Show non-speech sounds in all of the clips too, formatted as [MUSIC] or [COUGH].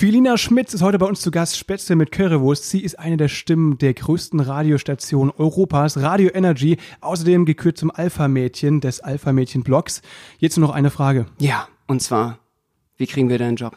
Filina Schmitz ist heute bei uns zu Gast, Spätzle mit Currywurst. Sie ist eine der Stimmen der größten Radiostation Europas, Radio Energy, außerdem gekürt zum Alpha-Mädchen des Alpha-Mädchen-Blogs. Jetzt nur noch eine Frage. Ja, und zwar, wie kriegen wir deinen Job?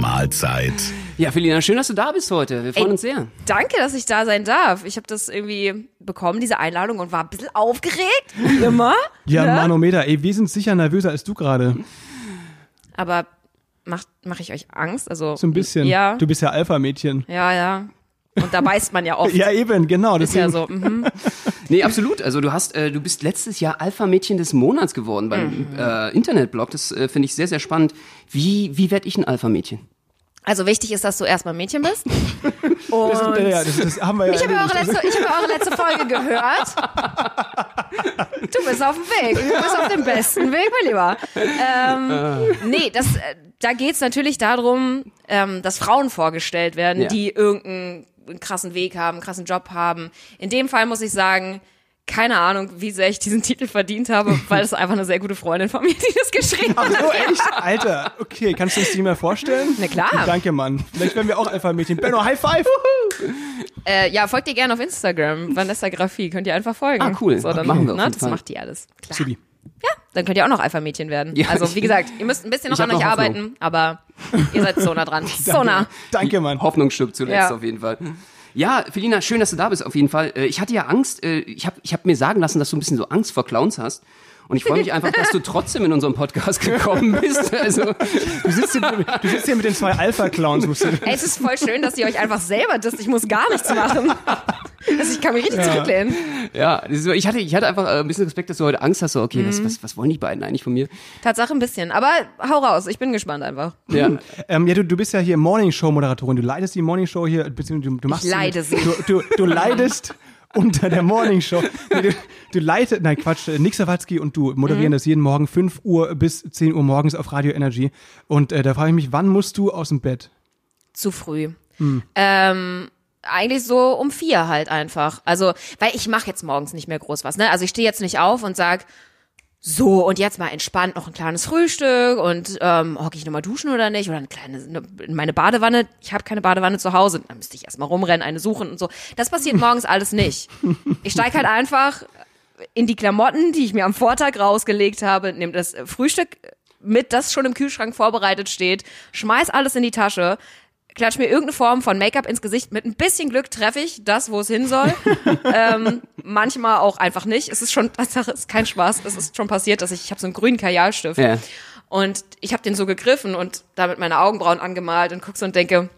Mahlzeit. Ja, Felina, schön, dass du da bist heute. Wir freuen Ey, uns sehr. Danke, dass ich da sein darf. Ich habe das irgendwie bekommen, diese Einladung, und war ein bisschen aufgeregt. Wie immer. [LAUGHS] Ja, ne? Manometer, ey, wir sind sicher nervöser als du gerade. Aber macht mach ich euch Angst? Also So ein bisschen. Ja. Du bist ja Alpha-Mädchen. Ja, ja. Und da beißt man ja [LAUGHS] oft. Ja, eben, genau. Ist ja so. Mhm. [LAUGHS] Nee, absolut. Also du hast, äh, du bist letztes Jahr Alpha-Mädchen des Monats geworden beim Mhm. äh, Internetblog. Das äh, finde ich sehr, sehr spannend. Wie, wie werde ich ein Alpha-Mädchen? Also wichtig ist, dass du erstmal Mädchen bist. [LAUGHS] Das, Und ja, ja, das, das haben wir ja. ich habe eure, letzte, ich hab eure letzte Folge gehört. Du bist auf dem Weg. Du bist auf dem besten Weg, mein Lieber. Ähm, nee, das, äh, da geht's natürlich darum, ähm, dass Frauen vorgestellt werden, Ja. die irgendeinen krassen Weg haben, einen krassen Job haben. In dem Fall muss ich sagen, keine Ahnung, wie sehr ich diesen Titel verdient habe, [LAUGHS] weil es einfach eine sehr gute Freundin von mir, die das geschrieben hat. So, echt? Alter, okay, kannst du es dir mal vorstellen? Na klar. Danke, Mann. Vielleicht werden wir auch Alpha-Mädchen. Benno, High Five! Äh, ja, folgt ihr gerne auf Instagram, Vanessa Graphie, könnt ihr einfach folgen. Ah, cool. So, dann, Machen wir auf ne, jeden das Fall. macht die alles. Klar. Subi. Dann könnt ihr auch noch Alpha-Mädchen werden. Ja. Also, wie gesagt, ihr müsst ein bisschen noch an euch arbeiten, aber ihr seid so nah dran. [LAUGHS] So nah. Danke, Mann. Hoffnung stirbt zuletzt Ja. auf jeden Fall. Ja, Felina, schön, dass du da bist auf jeden Fall. Äh, Ich hatte ja Angst, äh, ich habe ich hab mir sagen lassen, dass du ein bisschen so Angst vor Clowns hast. Und ich freue mich einfach, dass du trotzdem in unserem Podcast gekommen bist. [LAUGHS] Also, Du sitzt hier, du sitzt hier mit den zwei Alpha-Clowns. es ist voll schön, dass ihr euch einfach selber disst. Ich muss gar nichts machen. Also ich kann mich richtig zurücklehnen. ja, das ist so- ich hatte, ich hatte einfach äh, ein bisschen Respekt, dass du heute Angst hast. So, okay, Mhm. was, was, was wollen die beiden eigentlich von mir? Tatsache ein bisschen. Aber hau raus, ich bin gespannt einfach. Ja, Ähm, ja, du, du bist ja hier Morning-Show-Moderatorin. Du leidest die Morning-Show hier, beziehungsweise du, du machst Ich leide sie. sie. Du, du, du leidest unter der Morning-Show. Nee, du, du leitest, nein, Quatsch, äh, Nick Sawatzki und du moderieren Mhm. das jeden Morgen 5 Uhr bis 10 Uhr morgens auf Radio Energy. Und äh, da frage ich mich, wann musst du aus dem Bett? Zu früh. Ähm, eigentlich so um vier halt einfach. Also, weil ich mache jetzt morgens nicht mehr groß was. Ne? Also ich stehe jetzt nicht auf und sag so, und jetzt mal entspannt noch ein kleines Frühstück und ähm, hocke ich nochmal duschen oder nicht? Oder eine kleine, eine, meine Badewanne. Ich habe keine Badewanne zu Hause. Dann müsste ich erstmal rumrennen, eine suchen und so. Das passiert morgens alles nicht. Ich steige halt einfach in die Klamotten, die ich mir am Vortag rausgelegt habe, nehme das Frühstück mit, das schon im Kühlschrank vorbereitet steht, schmeiß alles in die Tasche, klatsch mir irgendeine Form von Make-up ins Gesicht. Mit ein bisschen Glück treffe ich das, wo es hin soll. [LAUGHS] ähm, manchmal auch einfach nicht. Es ist schon, es ist kein Spaß. Es ist schon passiert, dass ich, ich habe so einen grünen Kajalstift ja. und ich habe den so gegriffen und damit meine Augenbrauen angemalt und guck so und denke,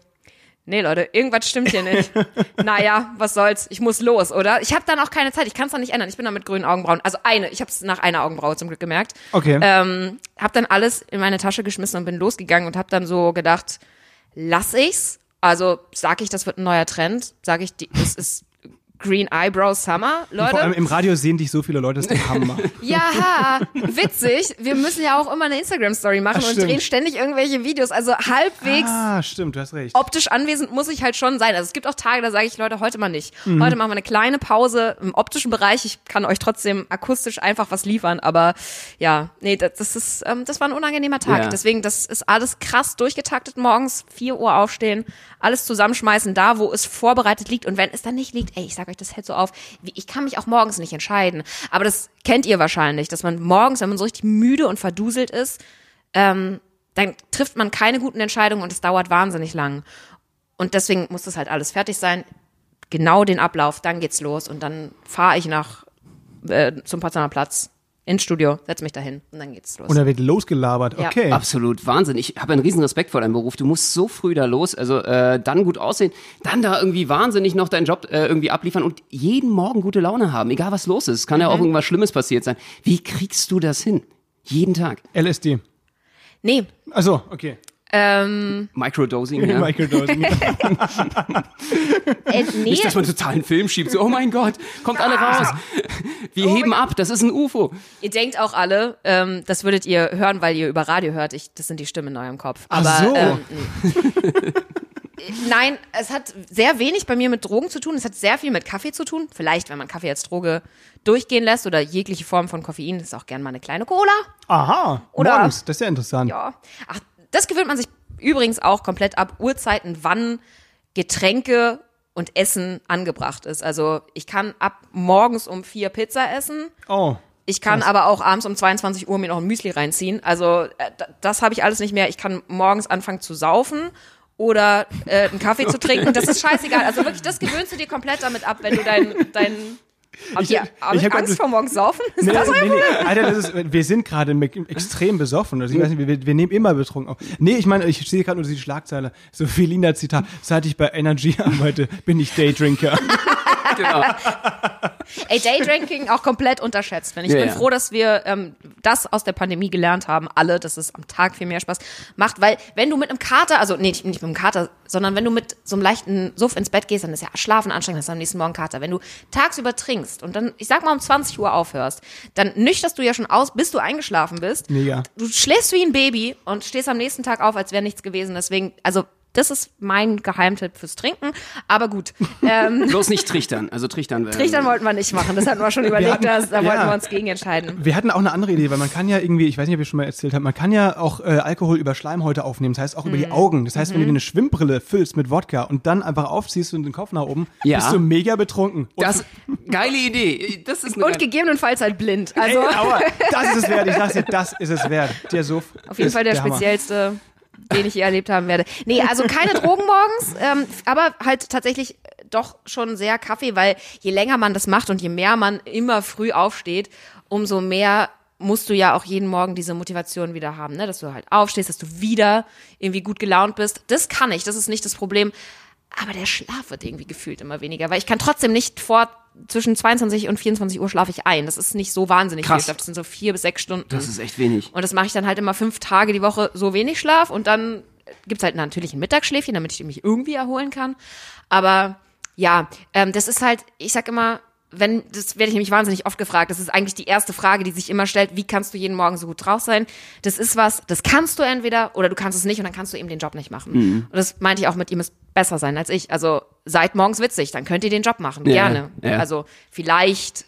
nee Leute, irgendwas stimmt hier nicht. [LAUGHS] naja, was soll's, ich muss los, oder? Ich habe dann auch keine Zeit, ich kann es dann nicht ändern. Ich bin dann mit grünen Augenbrauen, also eine, ich habe es nach einer Augenbraue zum Glück gemerkt. Okay. Ähm, habe dann alles in meine Tasche geschmissen und bin losgegangen und habe dann so gedacht, lass ich's? Also sag ich, das wird ein neuer Trend? Sag ich, die, es ist Green Eyebrow Summer, Leute? Vor allem im Radio sehen dich so viele Leute, das ist der Hammer. [LAUGHS] Ja, witzig. Wir müssen ja auch immer eine Instagram-Story machen Ach, und drehen ständig irgendwelche Videos. Also halbwegs ah, stimmt, du hast recht. optisch anwesend muss ich halt schon sein. Also es gibt auch Tage, da sage ich, Leute, heute mal nicht. Mhm. Heute machen wir eine kleine Pause im optischen Bereich. Ich kann euch trotzdem akustisch einfach was liefern, aber ja, nee, das, das ist, ähm, das war ein unangenehmer Tag. Ja. Deswegen, das ist alles krass durchgetaktet morgens, 4 Uhr aufstehen, alles zusammenschmeißen, da, wo es vorbereitet liegt. Und wenn es dann nicht liegt, ey, ich sag euch, das hält so auf, ich kann mich auch morgens nicht entscheiden. Aber das kennt ihr wahrscheinlich, dass man morgens, wenn man so richtig müde und verduselt ist, ähm, dann trifft man keine guten Entscheidungen und es dauert wahnsinnig lang. Und deswegen muss das halt alles fertig sein. Genau den Ablauf, dann geht's los und dann fahre ich nach äh, zum Potsdamer Platz ins Studio, setz mich dahin und dann geht's los. Und da wird losgelabert. Ja. Okay. Absolut Wahnsinn. Ich habe einen riesen Respekt vor deinem Beruf. Du musst so früh da los, also äh, dann gut aussehen, dann da irgendwie wahnsinnig noch deinen Job äh, irgendwie abliefern und jeden Morgen gute Laune haben, egal was los ist. Kann ja auch irgendwas Schlimmes passiert sein. Wie kriegst du das hin? Jeden Tag. LSD. nee, Achso, okay. Ähm, Microdosing, [LAUGHS] ja. Microdosing. [LAUGHS] äh, nee, Nicht, dass man total einen Film schiebt, so, oh mein Gott, kommt alle raus. Wir heben ab, das ist ein UFO. ihr denkt auch alle, ähm, das würdet ihr hören, weil ihr über Radio hört. Ich, das sind die Stimmen in eurem Kopf. Ach Aber so. ähm. [LAUGHS] Nein, es hat sehr wenig bei mir mit Drogen zu tun. Es hat sehr viel mit Kaffee zu tun. Vielleicht, wenn man Kaffee als Droge durchgehen lässt oder jegliche Form von Koffein, ist auch gern mal eine kleine Cola. Aha, Oder- morgens, das ist ja interessant. Ja. Ach, das gewöhnt man sich übrigens auch komplett ab. Uhrzeiten, wann Getränke und Essen angebracht ist. Also ich kann ab morgens um vier Pizza essen. Oh, Ich kann aber auch abends um 22 Uhr mir noch ein Müsli reinziehen. Also äh, das habe ich alles nicht mehr. Ich kann morgens anfangen zu saufen oder äh, einen Kaffee zu trinken. Das ist scheißegal. Also wirklich, das gewöhnst du dir komplett damit ab, wenn du dein dein Habt ihr ich ich hab grad- Angst vor morgens saufen? Ist Nee, das nee, nee. Alter, das ist, wir sind gerade extrem besoffen. Also ich weiß nicht, wir, wir nehmen immer betrunken auf. Nee, ich meine, ich sehe gerade nur die Schlagzeile. So Felina Zitat. Seit ich bei Energy [LAUGHS] arbeite, bin ich Daydrinker. Genau. [LAUGHS] Ey, Daydrinking auch komplett unterschätzt. Ich Ja, bin ja. froh, dass wir ähm, das aus der Pandemie gelernt haben, alle, dass es am Tag viel mehr Spaß macht, weil wenn du mit einem Kater, also nee, nicht mit einem Kater, sondern wenn du mit so einem leichten Suff ins Bett gehst, dann ist ja Schlafen anstrengend, hast du am nächsten Morgen Kater. Wenn du tagsüber trinkst und dann, ich sag mal um 20 Uhr aufhörst, dann nüchterst du ja schon aus, bis du eingeschlafen bist. Mega. Du schläfst wie ein Baby und stehst am nächsten Tag auf, als wäre nichts gewesen. Deswegen, also das ist mein Geheimtipp fürs Trinken. Aber gut, ähm, [LAUGHS] Bloß nicht trichtern. Also trichtern wäre. Trichtern wollten wir nicht machen. Das hatten wir schon überlegt, hatten- dass, da ja. wollten wir uns gegen entscheiden. Wir hatten auch eine andere Idee, weil man kann ja irgendwie, ich weiß nicht, ob ich schon mal erzählt habe, man kann ja auch äh, Alkohol über Schleimhäute aufnehmen. Das heißt auch über Mhm. die Augen. Das heißt, wenn du dir eine Schwimmbrille füllst mit Wodka und dann einfach aufziehst und den Kopf nach oben, Ja. bist du mega betrunken. Und, Das, geile Idee. Das ist eine Und gegebenenfalls halt blind. Also Ey, aber das ist es wert. Ich sag's dir, das ist es wert. Der Suff. auf jeden ist Fall der, Hammer. speziellste, den ich je erlebt haben werde. Nee, also keine [LAUGHS] Drogen morgens, ähm, aber halt tatsächlich doch schon sehr Kaffee, weil je länger man das macht und je mehr man immer früh aufsteht, umso mehr musst du ja auch jeden Morgen diese Motivation wieder haben, ne? dass du halt aufstehst, dass du wieder irgendwie gut gelaunt bist. Das kann ich, das ist nicht das Problem. Aber der Schlaf wird irgendwie gefühlt immer weniger, weil ich kann trotzdem nicht vor zwischen 22 und 24 Uhr schlafe ich ein. Das ist nicht so wahnsinnig Krass. viel. Schlaf. Das sind so vier bis sechs Stunden. Das ist echt wenig. Und das mache ich dann halt immer fünf Tage die Woche so wenig Schlaf und dann gibt's halt natürlich ein Mittagsschläfchen, damit ich mich irgendwie erholen kann. Aber ja, ähm, das ist halt, ich sag immer, wenn, das werde ich nämlich wahnsinnig oft gefragt, das ist eigentlich die erste Frage, die sich immer stellt, wie kannst du jeden Morgen so gut drauf sein? Das ist was, das kannst du entweder oder du kannst es nicht und dann kannst du eben den Job nicht machen. Und das meinte ich auch mit, ihr müsst besser sein als ich. Also seid morgens witzig, dann könnt ihr den Job machen, Ja, gerne. ja. Also vielleicht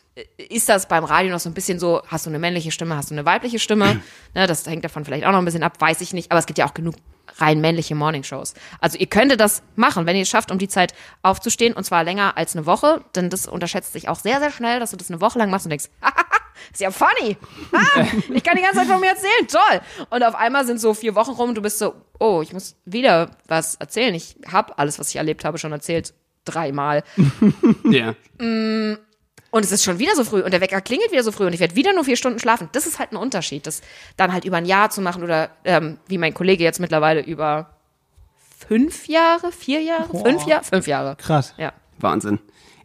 ist das beim Radio noch so ein bisschen so, hast du eine männliche Stimme, hast du eine weibliche Stimme? [CLEARS THROAT] ne, das hängt davon vielleicht auch noch ein bisschen ab, weiß ich nicht. Aber es gibt ja auch genug rein männliche Morningshows. Also ihr könntet das machen, wenn ihr es schafft, um die Zeit aufzustehen und zwar länger als eine Woche, denn das unterschätzt sich auch sehr, sehr schnell, dass du das eine Woche lang machst und denkst, [LAUGHS] ist ja funny. Ah, ich kann die ganze Zeit von mir erzählen, toll. Und auf einmal sind so vier Wochen rum und du bist so, oh, ich muss wieder was erzählen. Ich habe alles, was ich erlebt habe, schon erzählt. Dreimal. [LAUGHS] Ja. Und es ist schon wieder so früh und der Wecker klingelt wieder so früh und ich werde wieder nur vier Stunden schlafen. Das ist halt ein Unterschied, das dann halt über ein Jahr zu machen oder ähm, wie mein Kollege jetzt mittlerweile über fünf Jahre, vier Jahre, fünf Jahre, fünf Jahre. Krass. Ja. Wahnsinn.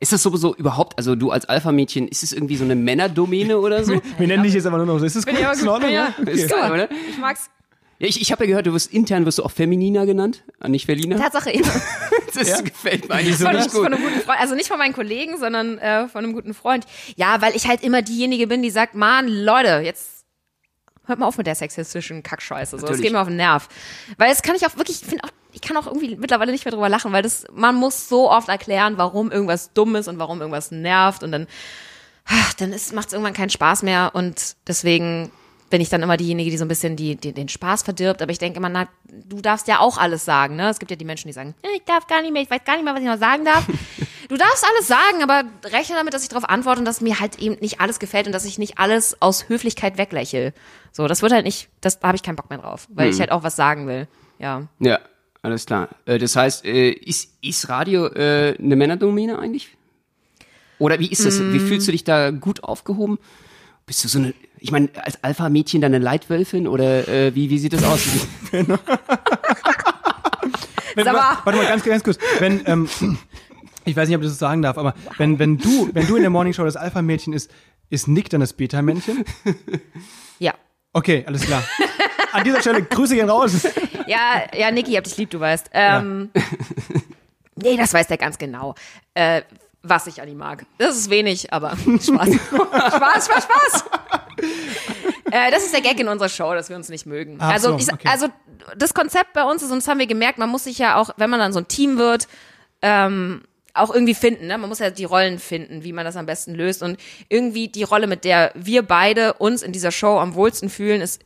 Ist das sowieso überhaupt, also du als Alpha-Mädchen, ist es irgendwie so eine Männerdomäne oder so? [LAUGHS] Wir nennen dich jetzt aber nur noch so. Ist das gut? Ist in Ordnung? ja. Ist geil, oder? Ich mag's. Ja, ich ich habe ja gehört, du wirst intern wirst du auch Feminina genannt, ah, nicht Felina. Tatsache eben. [LAUGHS] Das gefällt mir eigentlich so Von, von gut. einem guten Freund, also nicht von meinen Kollegen, sondern äh, von einem guten Freund. Ja, weil ich halt immer diejenige bin, die sagt, Mann, Leute, jetzt hört mal auf mit der sexistischen Kackscheiße. So, das geht mir auf den Nerv. Weil das kann ich auch wirklich, ich finde auch, ich kann auch irgendwie mittlerweile nicht mehr drüber lachen, weil das, man muss so oft erklären, warum irgendwas dumm ist und warum irgendwas nervt und dann, ach, dann macht es irgendwann keinen Spaß mehr und deswegen bin ich dann immer diejenige, die so ein bisschen die, die, den Spaß verdirbt. Aber ich denke immer, na, du darfst ja auch alles sagen. Ne? Es gibt ja die Menschen, die sagen, "Ja, ich darf gar nicht mehr, ich weiß gar nicht mehr, was ich noch sagen darf. [LAUGHS] Du darfst alles sagen, aber rechne damit, dass ich darauf antworte und dass mir halt eben nicht alles gefällt und dass ich nicht alles aus Höflichkeit weglächle. So, das wird halt nicht, das da habe ich keinen Bock mehr drauf, weil ich halt auch was sagen will. Ja. Ja, alles klar. Äh, Das heißt, äh, ist, ist Radio äh, eine Männerdomäne eigentlich? Oder wie ist das? Wie Mm. fühlst du dich da gut aufgehoben? Bist du so eine, ich meine, als Alpha-Mädchen dann eine Leitwölfin oder äh, wie, wie sieht das aus? [LAUGHS] [LAUGHS] Wenn, Sag mal. wa- Warte mal, ganz, ganz kurz. Wenn, ähm, ich weiß nicht, ob ich das sagen darf, aber wenn, wenn du, wenn du in der Morningshow das Alpha-Mädchen ist, ist Nick dann das Beta-Männchen? Ja. Okay, alles klar. An dieser Stelle Grüße gehen raus. [LAUGHS] Ja, ja, Niki, ich hab dich lieb, du weißt. Ähm, Nee, das weiß der ganz genau. Äh, was ich an ihm mag. Das ist wenig, aber Spaß. [LAUGHS] Spaß, Spaß, Spaß. äh, das ist der Gag in unserer Show, dass wir uns nicht mögen. Ach also, so, ich, okay. also das Konzept bei uns ist, und das haben wir gemerkt, man muss sich ja auch, wenn man dann so ein Team wird, ähm, auch irgendwie finden. Ne? Man muss ja die Rollen finden, wie man das am besten löst. Und irgendwie die Rolle, mit der wir beide uns in dieser Show am wohlsten fühlen, ist,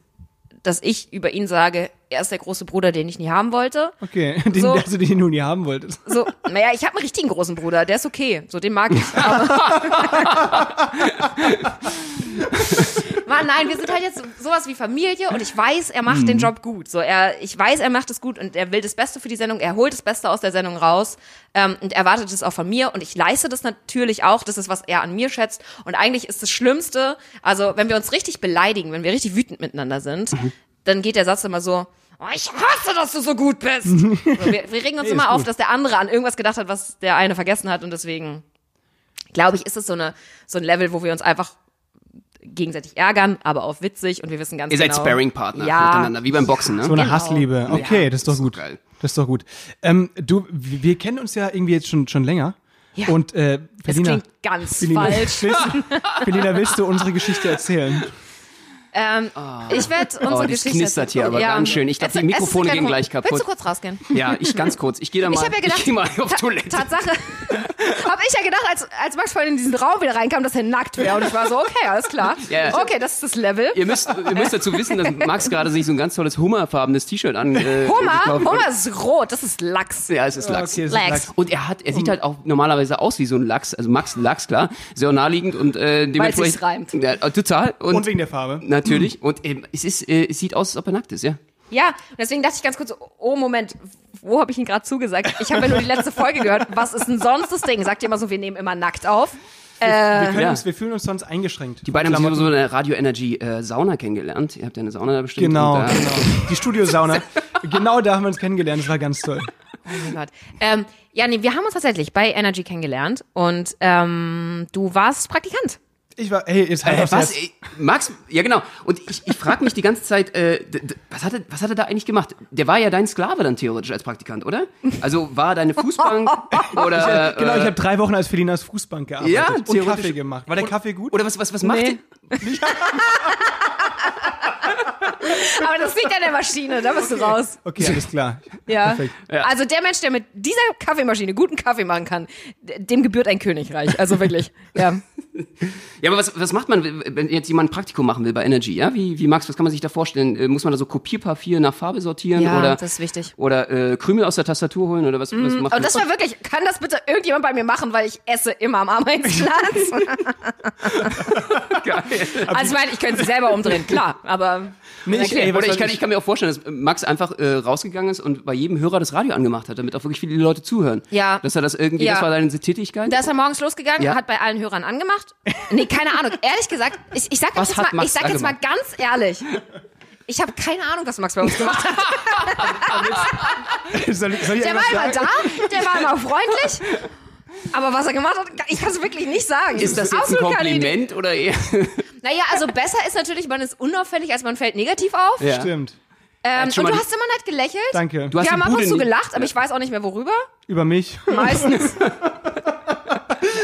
dass ich über ihn sage, er ist der große Bruder, den ich nie haben wollte. Okay, [LAUGHS] den, So. also den du nie haben wolltest. So, naja, ich habe einen richtigen großen Bruder, der ist okay. So, den mag ich. [LAUGHS] [LAUGHS] Mann, nein, wir sind halt jetzt sowas wie Familie und ich weiß, er macht den Job gut. So, er, ich weiß, er macht es gut und er will das Beste für die Sendung. Er holt das Beste aus der Sendung raus ähm, und erwartet es auch von mir und ich leiste das natürlich auch. Das ist, was er an mir schätzt. Und eigentlich ist das Schlimmste, also wenn wir uns richtig beleidigen, wenn wir richtig wütend miteinander sind, dann geht der Satz immer so. Oh, ich hasse, dass du so gut bist. so, wir, wir regen uns Nee, immer auf, dass der andere an irgendwas gedacht hat, was der eine vergessen hat und deswegen glaube ich, ist es so eine so ein Level, wo wir uns einfach gegenseitig ärgern, aber auch witzig und wir wissen ganz Ihr seid genau. Sparring-Partner Ja. miteinander, wie beim Boxen, ne? So eine Genau. Hassliebe. Okay, Ja, das ist doch ist gut. geil. Das ist doch gut. Ähm, du, wir kennen uns ja irgendwie jetzt schon, schon länger. Ja. Und äh, Das Felina, klingt ganz Felina, falsch. [LAUGHS] Felina, willst du unsere Geschichte erzählen? Ähm, ich werde unsere Oh, das Geschichte knistert hier aber ganz schön. Ich glaub, Es- die es Mikrofone gehen gleich kaputt. Willst du kurz rausgehen? Ja, ich ganz kurz. Ich gehe da mal, Ich habe ja gedacht, geh mal auf Toilette. Tatsache, [LAUGHS] habe ich ja gedacht, als, als Max vorhin in diesen Raum wieder reinkam, dass er nackt wäre. Und ich war so, okay, alles klar. Ja, ja. Okay, das ist das Level. Ihr müsst, ihr müsst dazu wissen, dass Max gerade sich so ein ganz tolles hummerfarbenes T-Shirt an. Äh, [LAUGHS] Hummer. Hummer ist rot, das ist Lachs. Ja, es ist Lachs. Okay, es ist Lachs. Lachs. Und er hat, er sieht halt auch normalerweise aus wie so ein Lachs, also Max Lachs, klar, sehr naheliegend und äh, dementsprechend. sich's reimt. Ja, total. Und, Und wegen der Farbe. Natürlich. Und ähm, es ist, äh, es sieht aus, als ob er nackt ist, ja. Ja, und deswegen dachte ich ganz kurz, oh Moment, wo habe ich ihn gerade zugesagt? Ich habe ja nur die letzte Folge gehört. Was ist denn sonst das Ding? Sagt ihr immer so, wir nehmen immer nackt auf. wir, können ja. uns, wir fühlen uns sonst eingeschränkt. Die beiden haben so in der Radio Energy äh, Sauna kennengelernt. Ihr habt ja eine Sauna da bestimmt. Genau, äh, genau. Die Studiosauna. genau da haben wir uns kennengelernt. Das war ganz toll. Oh mein Gott. Ähm, ja, nee, wir haben uns tatsächlich bei Energy kennengelernt und ähm, du warst Praktikant. Ich war, hey, jetzt halt Äh, was? Ey, Max? Ja, genau. Und ich, ich frage mich die ganze Zeit, äh, was, hat er, was hat er da eigentlich gemacht? Der war ja dein Sklave dann theoretisch als Praktikant, oder? Also war deine Fußbank [LAUGHS] oder. Genau, ich äh, habe drei Wochen als Felinas Fußbank gearbeitet Ja, und theoretisch. Kaffee gemacht. War der Kaffee gut? Oder was, was, was macht Nee. [LAUGHS] Aber das liegt an der Maschine, da bist du raus. Okay, alles klar. Ja. Perfekt. Also der Mensch, der mit dieser Kaffeemaschine guten Kaffee machen kann, dem gebührt ein Königreich. Also wirklich. Ja. Ja, aber was, was macht man, wenn jetzt jemand ein Praktikum machen will bei Energy? Ja, wie, wie Max, was kann man sich da vorstellen? Äh, muss man da so Kopierpapier nach Farbe sortieren Ja, oder das ist wichtig. oder äh, Krümel aus der Tastatur holen oder was, was macht Aber man? das war wirklich, kann das bitte irgendjemand bei mir machen, weil ich esse immer am Arbeitsplatz. [LAUGHS] [LAUGHS] geil. also ich meine, ich könnte es [LAUGHS] selber umdrehen, klar, aber Nee, ich, ey, oder ich kann, ich kann mir auch vorstellen, dass Max einfach äh, rausgegangen ist und bei jedem Hörer das Radio angemacht hat, damit auch wirklich viele Leute zuhören. Ja. Dass er das irgendwie, Ja. das war deine Tätigkeit. Da ist er morgens losgegangen, Ja. hat bei allen Hörern angemacht. Nee, keine Ahnung. Ehrlich gesagt, ich, ich sag Was jetzt, mal, ich sag jetzt mal ganz ehrlich. Ich habe keine Ahnung, was Max bei uns gemacht hat. [LAUGHS] soll, ich- soll ich Der war immer da, der war immer freundlich. Aber was er gemacht hat, ich kann es wirklich nicht sagen. ist das jetzt ein absolut Idee. Kompliment oder eher? [LAUGHS] Naja, also besser ist natürlich, man ist unauffällig, als man fällt negativ auf. Ja. Stimmt. Ähm, und schon du hast immer nett gelächelt. Danke. Du hast Wir haben ab und zu gelacht, aber ich weiß auch nicht mehr worüber. Über mich. Meistens. [LAUGHS]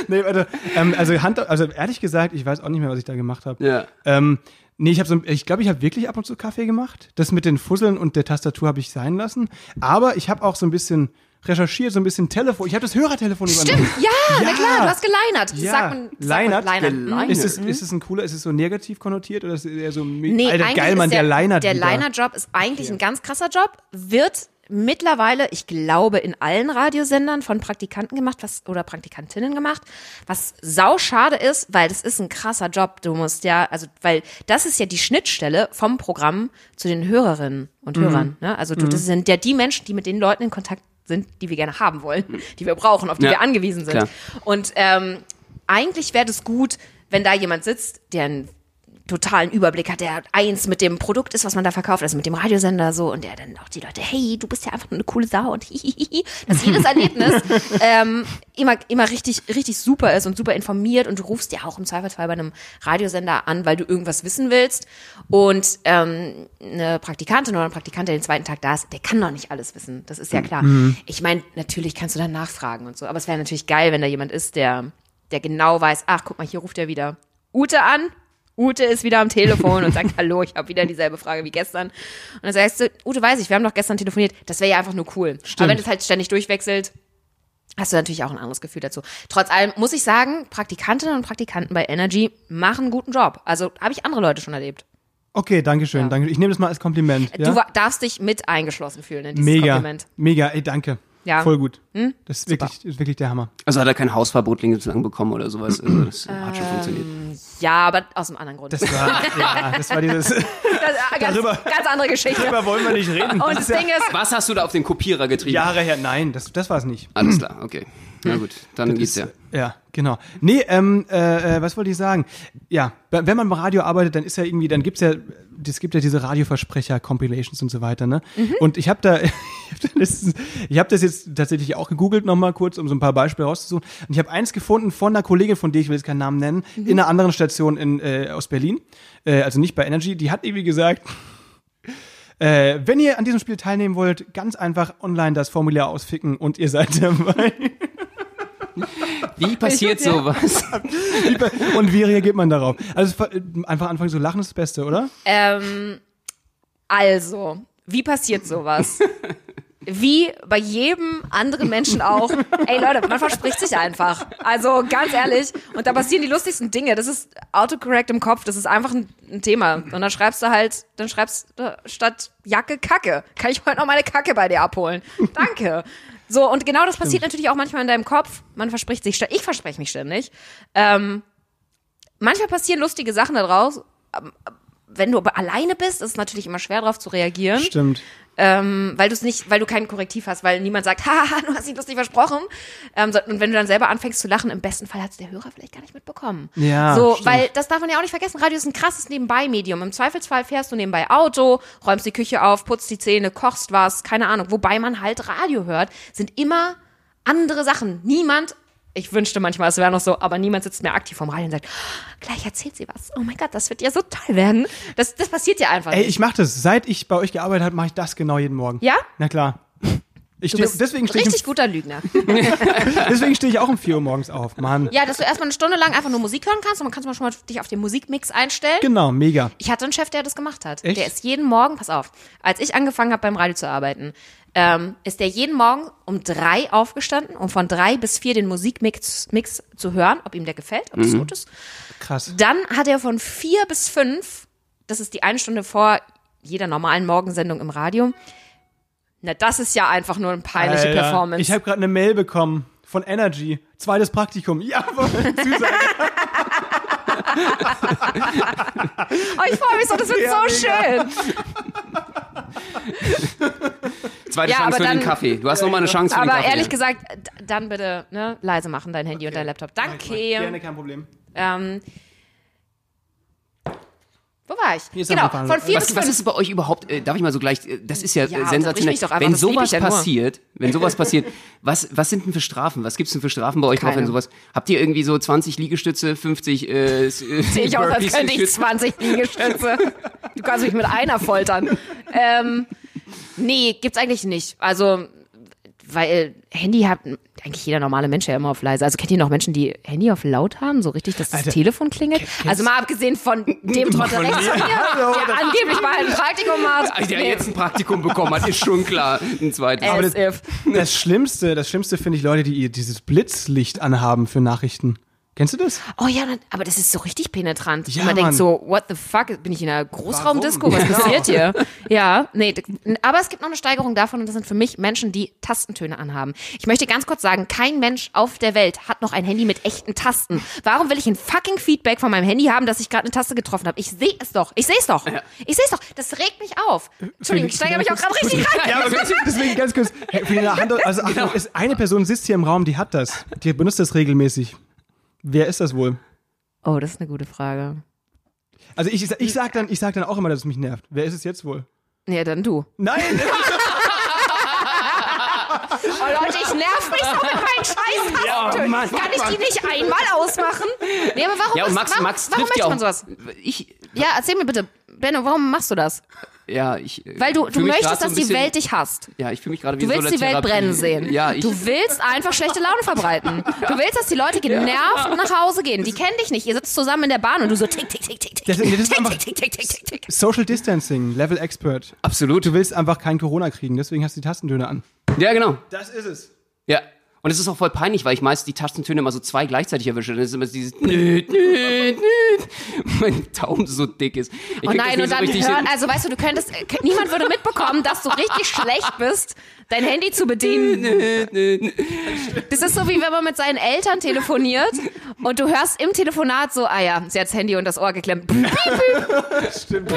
[LAUGHS] nee, warte. Ähm, also, Hand, also ehrlich gesagt, ich weiß auch nicht mehr, was ich da gemacht habe. Ja. Ähm, nee, ich habe so, ich glaube, ich habe wirklich ab und zu Kaffee gemacht. Das mit den Fusseln und der Tastatur habe ich sein lassen. Aber ich habe auch so ein bisschen recherchiert, so ein bisschen Telefon. Ich habe das Hörertelefon übernommen. Stimmt, ja, na Ja. klar, du hast geleinert. Das Ja, sagt man, Leinert? man, leinert. Geleinert. Ist es, ist es ein cooler, ist es so negativ konnotiert oder ist es eher so, Nee, alter eigentlich geil, Mann, ist der, Leinert Der wieder. Liner-Job ist eigentlich ein ganz krasser Job, wird mittlerweile, ich glaube, in allen Radiosendern von Praktikanten gemacht, was oder Praktikantinnen gemacht, was sau schade ist, weil das ist ein krasser Job. Du musst ja, also weil das ist ja die Schnittstelle vom Programm zu den Hörerinnen und Hörern. Ne? Also du, das sind ja die Menschen, die mit den Leuten in Kontakt sind, die wir gerne haben wollen, die wir brauchen, auf die Ja, wir angewiesen sind. klar. Und ähm, eigentlich wäre das gut, wenn da jemand sitzt, der ein totalen Überblick hat, der eins mit dem Produkt ist, was man da verkauft, also mit dem Radiosender so und der dann auch die Leute, hey, du bist ja einfach eine coole Sau und [LAUGHS] hihihi, dass jedes Erlebnis [LAUGHS] ähm, immer, immer richtig, richtig super ist und super informiert und du rufst ja auch im Zweifelsfall bei einem Radiosender an, weil du irgendwas wissen willst und ähm, eine Praktikantin oder ein Praktikant, der den zweiten Tag da ist, der kann doch nicht alles wissen, das ist ja klar. Ich meine, natürlich kannst du dann nachfragen und so, aber es wäre natürlich geil, wenn da jemand ist, der, der genau weiß, ach, guck mal, hier ruft er wieder Ute an, Ute ist wieder am Telefon und sagt, [LAUGHS] hallo, ich habe wieder dieselbe Frage wie gestern. Und dann sagst du, Ute, weiß ich, wir haben doch gestern telefoniert. Das wäre ja einfach nur cool. Aber wenn es halt ständig durchwechselt, hast du natürlich auch ein anderes Gefühl dazu. Trotz allem muss ich sagen, Praktikantinnen und Praktikanten bei Energy machen einen guten Job. Also habe ich andere Leute schon erlebt. Okay, danke schön. Ja. Danke. Ich nehme das mal als Kompliment. Du darfst dich mit eingeschlossen fühlen in dieses mega, Kompliment. mega. Ey, danke. Ja. Voll gut. Hm? Das ist wirklich, ist wirklich der Hammer. Also hat er kein Hausverbot lebenslang bekommen oder sowas. Also das hat schon funktioniert. Ja, aber aus einem anderen Grund. Das war, ja, das war dieses. [LAUGHS] [LAUGHS] Das, äh, ganz, darüber- ganz andere Geschichte. Darüber wollen wir nicht reden. Und das Ding ist, Was hast du da auf den Kopierer getrieben? Jahre her. Nein, das, das war es nicht. Alles klar, okay. Na gut, dann geht's ja. Ja, genau. Nee, ähm, äh, äh, was wollte ich sagen? Ja, wenn man beim Radio arbeitet, dann ist ja irgendwie, dann gibt's ja, es gibt ja diese Radioversprecher-Compilations und so weiter, ne? Und ich habe da, [LAUGHS] ich hab da letztens, ich habe das jetzt tatsächlich auch gegoogelt nochmal kurz, um so ein paar Beispiele rauszusuchen. Und ich habe eins gefunden von einer Kollegin von dir, ich will jetzt keinen Namen nennen, in einer anderen Station in, äh, aus Berlin, äh, also nicht bei Energy, die hat irgendwie gesagt, äh, wenn ihr an diesem Spiel teilnehmen wollt, ganz einfach online das Formular ausficken und ihr seid [LAUGHS] dabei. Wie passiert Ja. sowas? [LAUGHS] Und wie reagiert man darauf? Also es war- einfach anfangen zu lachen ist das Beste, oder? Ähm, also, wie passiert sowas? [LAUGHS] Wie bei jedem anderen Menschen auch. [LAUGHS] Ey Leute, man verspricht sich einfach. Also ganz ehrlich. Und da passieren die lustigsten Dinge. Das ist autocorrect im Kopf. Das ist einfach ein, ein Thema. Und dann schreibst du halt, dann schreibst du statt Jacke Kacke. Kann ich heute noch meine Kacke bei dir abholen? Danke. So, und genau das passiert natürlich auch manchmal in deinem Kopf. Man verspricht sich, ich verspreche mich ständig. Ähm, manchmal passieren lustige Sachen daraus. Wenn du aber alleine bist, ist es natürlich immer schwer darauf zu reagieren Stimmt. ähm, weil du es nicht, weil du kein Korrektiv hast, weil niemand sagt, [LAUGHS] haha, du hast dich lustig versprochen. Ähm, so- und wenn du dann selber anfängst zu lachen, im besten Fall hat es der Hörer vielleicht gar nicht mitbekommen. Ja, So, stimmt. weil das darf man ja auch nicht vergessen. Radio ist ein krasses Nebenbei-Medium. Im Zweifelsfall fährst du nebenbei Auto, räumst die Küche auf, putzt die Zähne, kochst was, keine Ahnung. Wobei man halt Radio hört, sind immer andere Sachen. Niemand ich wünschte manchmal, es wäre noch so, aber niemand sitzt mehr aktiv vorm Radio und sagt, "Oh, gleich erzählt sie was. Oh mein Gott, das wird ja so toll werden. Das, das passiert ja einfach Ey, nicht. ich mache das. Seit ich bei euch gearbeitet habe, mache ich das genau jeden Morgen. Ja? Na klar. Ich Du steh, bist deswegen stehe richtig ich, guter Lügner. [LAUGHS] deswegen steh ich auch um 4 Uhr morgens auf. Mann. Ja, dass du erstmal eine Stunde lang einfach nur Musik hören kannst und dann kannst du mal schon mal dich auf den Musikmix einstellen. Genau, mega. Ich hatte einen Chef, der das gemacht hat. Echt? Der ist jeden Morgen, pass auf, als ich angefangen habe beim Radio zu arbeiten, ähm, ist der jeden Morgen um drei aufgestanden, um von drei bis vier den Musikmix Mix zu hören, ob ihm der gefällt, ob das gut ist. Krass. Dann hat er von vier bis fünf, das ist die eine Stunde vor jeder normalen Morgensendung im Radio. Na, das ist ja einfach nur eine peinliche Alter, Performance. Ich habe gerade eine Mail bekommen von Energy. Zweites Praktikum. Jawohl. Zusage. [LAUGHS] oh, ich freue mich so, das wird Ja, so mega. schön. Zweite Ja, Chance aber für den dann- Kaffee. Du hast noch mal eine Chance für den Aber Kaffee. ehrlich gesagt, dann bitte ne, leise machen, dein Handy und dein Laptop. Danke. Gerne, kein Problem. Ähm, wo war ich? Hier genau, von vier bis was, was fünf. ist bei euch überhaupt, äh, darf ich mal so gleich, äh, das ist ja, Ja, sensationell. einfach, wenn sowas passiert, wenn sowas [LAUGHS] passiert, was, was sind denn für Strafen? Was gibt's denn für Strafen bei euch drauf, Keine. wenn sowas, habt ihr irgendwie so 20 Liegestütze, 50, äh, äh, Sehe ich aus, als könnte ich geschützt? 20 Liegestütze. Du kannst mich mit einer foltern. Ähm, nee, gibt's eigentlich nicht. Also, weil Handy hat eigentlich jeder normale Mensch ja immer auf leise. Also kennt ihr noch Menschen, die Handy auf laut haben, so richtig, dass das Alter, Telefon klingelt? Also mal abgesehen von dem Trottel rechts von mir, der angeblich mal ein Praktikum macht. Ah, Der Nee, jetzt ein Praktikum bekommen hat, ist schon klar. Ein zweites. as if. Das Schlimmste, das Schlimmste finde ich Leute, die ihr dieses Blitzlicht anhaben für Nachrichten. Kennst du das? Oh ja, aber das ist so richtig penetrant. Ja, man Mann. denkt so, what the fuck, bin ich in einer Großraumdisco? Was Genau. passiert hier? Ja, nee, aber es gibt noch eine Steigerung davon und das sind für mich Menschen, die Tastentöne anhaben. Ich möchte ganz kurz sagen, kein Mensch auf der Welt hat noch ein Handy mit echten Tasten. Warum will ich ein fucking Feedback von meinem Handy haben, dass ich gerade eine Taste getroffen habe? Ich sehe es doch. Ich sehe es doch. Ich sehe es doch. Das regt mich auf. Entschuldigung, ich steigere mich auch gerade richtig rein. Ja, aber [LAUGHS] deswegen ganz kurz. Also Achtung, ist eine Person sitzt hier im Raum, die hat das. Die benutzt das regelmäßig. Wer ist das wohl? Oh, das ist eine gute Frage. Also ich, ich sag dann, ich sag dann auch immer, dass es mich nervt. Wer ist es jetzt wohl? Ja, dann du. Nein! [LAUGHS] Oh Leute, ich nerv mich so mit meinen scheiß Ja, Tastentönen. Mann. Kann ich die nicht einmal ausmachen? Nee, aber warum, Ja, und ist- Max, warum, Max warum ja auch. man sowas? Ich, Ja, erzähl mir bitte. Benno, warum machst du das? Ja, ich. äh, Weil du, du möchtest, grad so dass ein die bisschen- Welt dich hasst. Ja, ich fühle mich gerade wie Du willst so die einer Welt Therapie. brennen sehen. Ja, ich. du willst einfach schlechte Laune verbreiten. Du willst, dass die Leute genervt nach Hause gehen. Die kennen dich nicht. Ihr sitzt zusammen in der Bahn und du so tick, tick, tick, tick, tick. Das- das ist tick, tick, tick, tick, tick, tick. Social Distancing, Level Expert. Absolut. Du willst einfach kein Corona kriegen, deswegen hast du die Tastentöne an. Ja, genau. Das ist es. Ja. Und es ist auch voll peinlich, weil ich meist die Tastentöne immer so zwei gleichzeitig erwische. Dann ist immer dieses nüt, nüt, nüt. [LAUGHS] Mein Daumen so dick ist. Ich Oh nein, und so dann hin. also weißt du, du könntest, niemand würde mitbekommen, dass du richtig [LAUGHS] schlecht bist, dein Handy zu bedienen. Das ist so wie wenn man mit seinen Eltern telefoniert und du hörst im Telefonat so, ah ja, sie hat das Handy und das Ohr geklemmt. Piep, piep. Stimmt.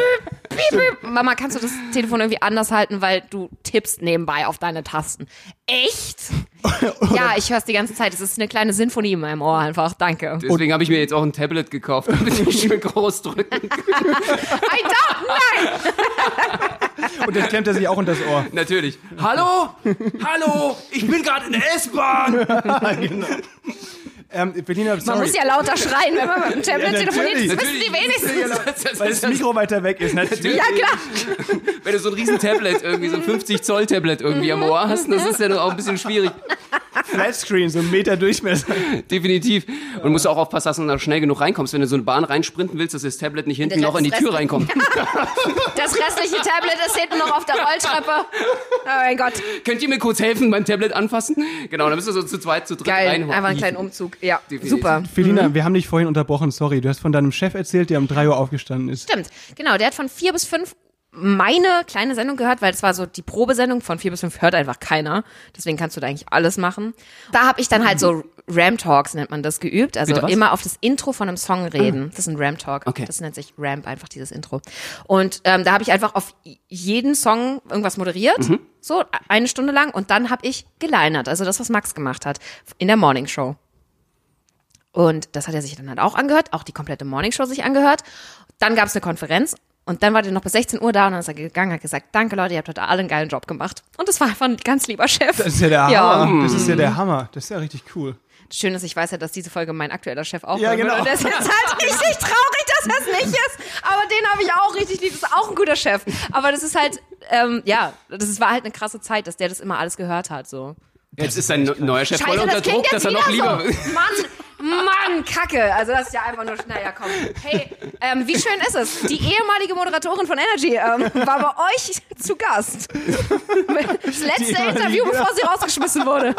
Piep. Mama, kannst du das Telefon irgendwie anders halten, weil du tippst nebenbei auf deine Tasten. Echt? [LAUGHS] Ja, ich höre es die ganze Zeit. Es ist eine kleine Sinfonie in meinem Ohr einfach. Danke. Deswegen habe ich mir jetzt auch ein Tablet gekauft, [LAUGHS] damit ich schön groß drücken [LAUGHS] kann. I don't, nein! Und das klemmt er sich auch unter das Ohr. Natürlich. Hallo? Hallo? Ich bin gerade in der S-Bahn. [LAUGHS] Ähm, Berliner, Man sorry. muss ja lauter schreien, wenn man mit dem Tablet Ja, telefoniert. natürlich. Das wissen die wenigstens. Weil das Mikro weiter weg ist. Natürlich. Ja, klar. [LAUGHS] Wenn du so ein riesen Tablet, irgendwie so ein 50 Zoll Tablet irgendwie am Ohr hast, das ist ja doch auch ein bisschen schwierig. Flatscreen, so ein Meter Durchmesser. Definitiv. Und du musst auch aufpassen, dass du da schnell genug reinkommst. Wenn du so eine Bahn reinsprinten willst, dass das Tablet nicht hinten noch in die Tür reinkommt. [LAUGHS] Das restliche Tablet ist hinten noch auf der Rolltreppe. Oh mein Gott. Könnt ihr mir kurz helfen beim Tablet anfassen? Genau, dann bist du so zu zweit, zu dritt Geil. rein. Einfach einen kleinen Umzug. Ja, Definitiv. super. Felina, wir haben dich vorhin unterbrochen, sorry. Du hast von deinem Chef erzählt, der um 3 Uhr aufgestanden ist. Stimmt. Genau, der hat von vier bis fünf meine kleine Sendung gehört, weil es war so die Probesendung von vier bis fünf hört einfach keiner. Deswegen kannst du da eigentlich alles machen. Da habe ich dann halt so Ram Talks nennt man das geübt, also immer auf das Intro von einem Song reden. Das ist ein Ram Talk. Okay. Das nennt sich Ramp einfach dieses Intro. Und ähm, da habe ich einfach auf jeden Song irgendwas moderiert, so eine Stunde lang und dann habe ich geleinert, also das was Max gemacht hat in der Morning Show. Und das hat er sich dann halt auch angehört, auch die komplette Morningshow sich angehört. Dann gab es eine Konferenz und dann war der noch bis 16 Uhr da und dann ist er gegangen, hat gesagt, danke Leute, ihr habt heute alle einen geilen Job gemacht. Und das war einfach ein ganz lieber Chef. Das ist ja der Ja. Hammer. Das ist ja der Hammer. Das ist ja richtig cool. Schön ist, ich weiß ja, dass diese Folge mein aktueller Chef auch Ja, genau. Und der ist jetzt halt [LAUGHS] richtig traurig, dass er es nicht ist. Aber den habe ich auch richtig lieb. Das ist auch ein guter Chef. Aber das ist halt, ähm, ja, das war halt eine krasse Zeit, dass der das immer alles gehört hat. So. Jetzt ist sein neuer Chef voll Scheiße, unter das klingt Druck, jetzt dass er noch wieder lieber so. Mann, [LAUGHS] Mann, Kacke. Also das ist ja einfach nur schnell, ja komm. Hey, ähm, wie schön ist es? Die ehemalige Moderatorin von Energy ähm, war bei euch zu Gast. Das letzte Interview, bevor sie rausgeschmissen wurde.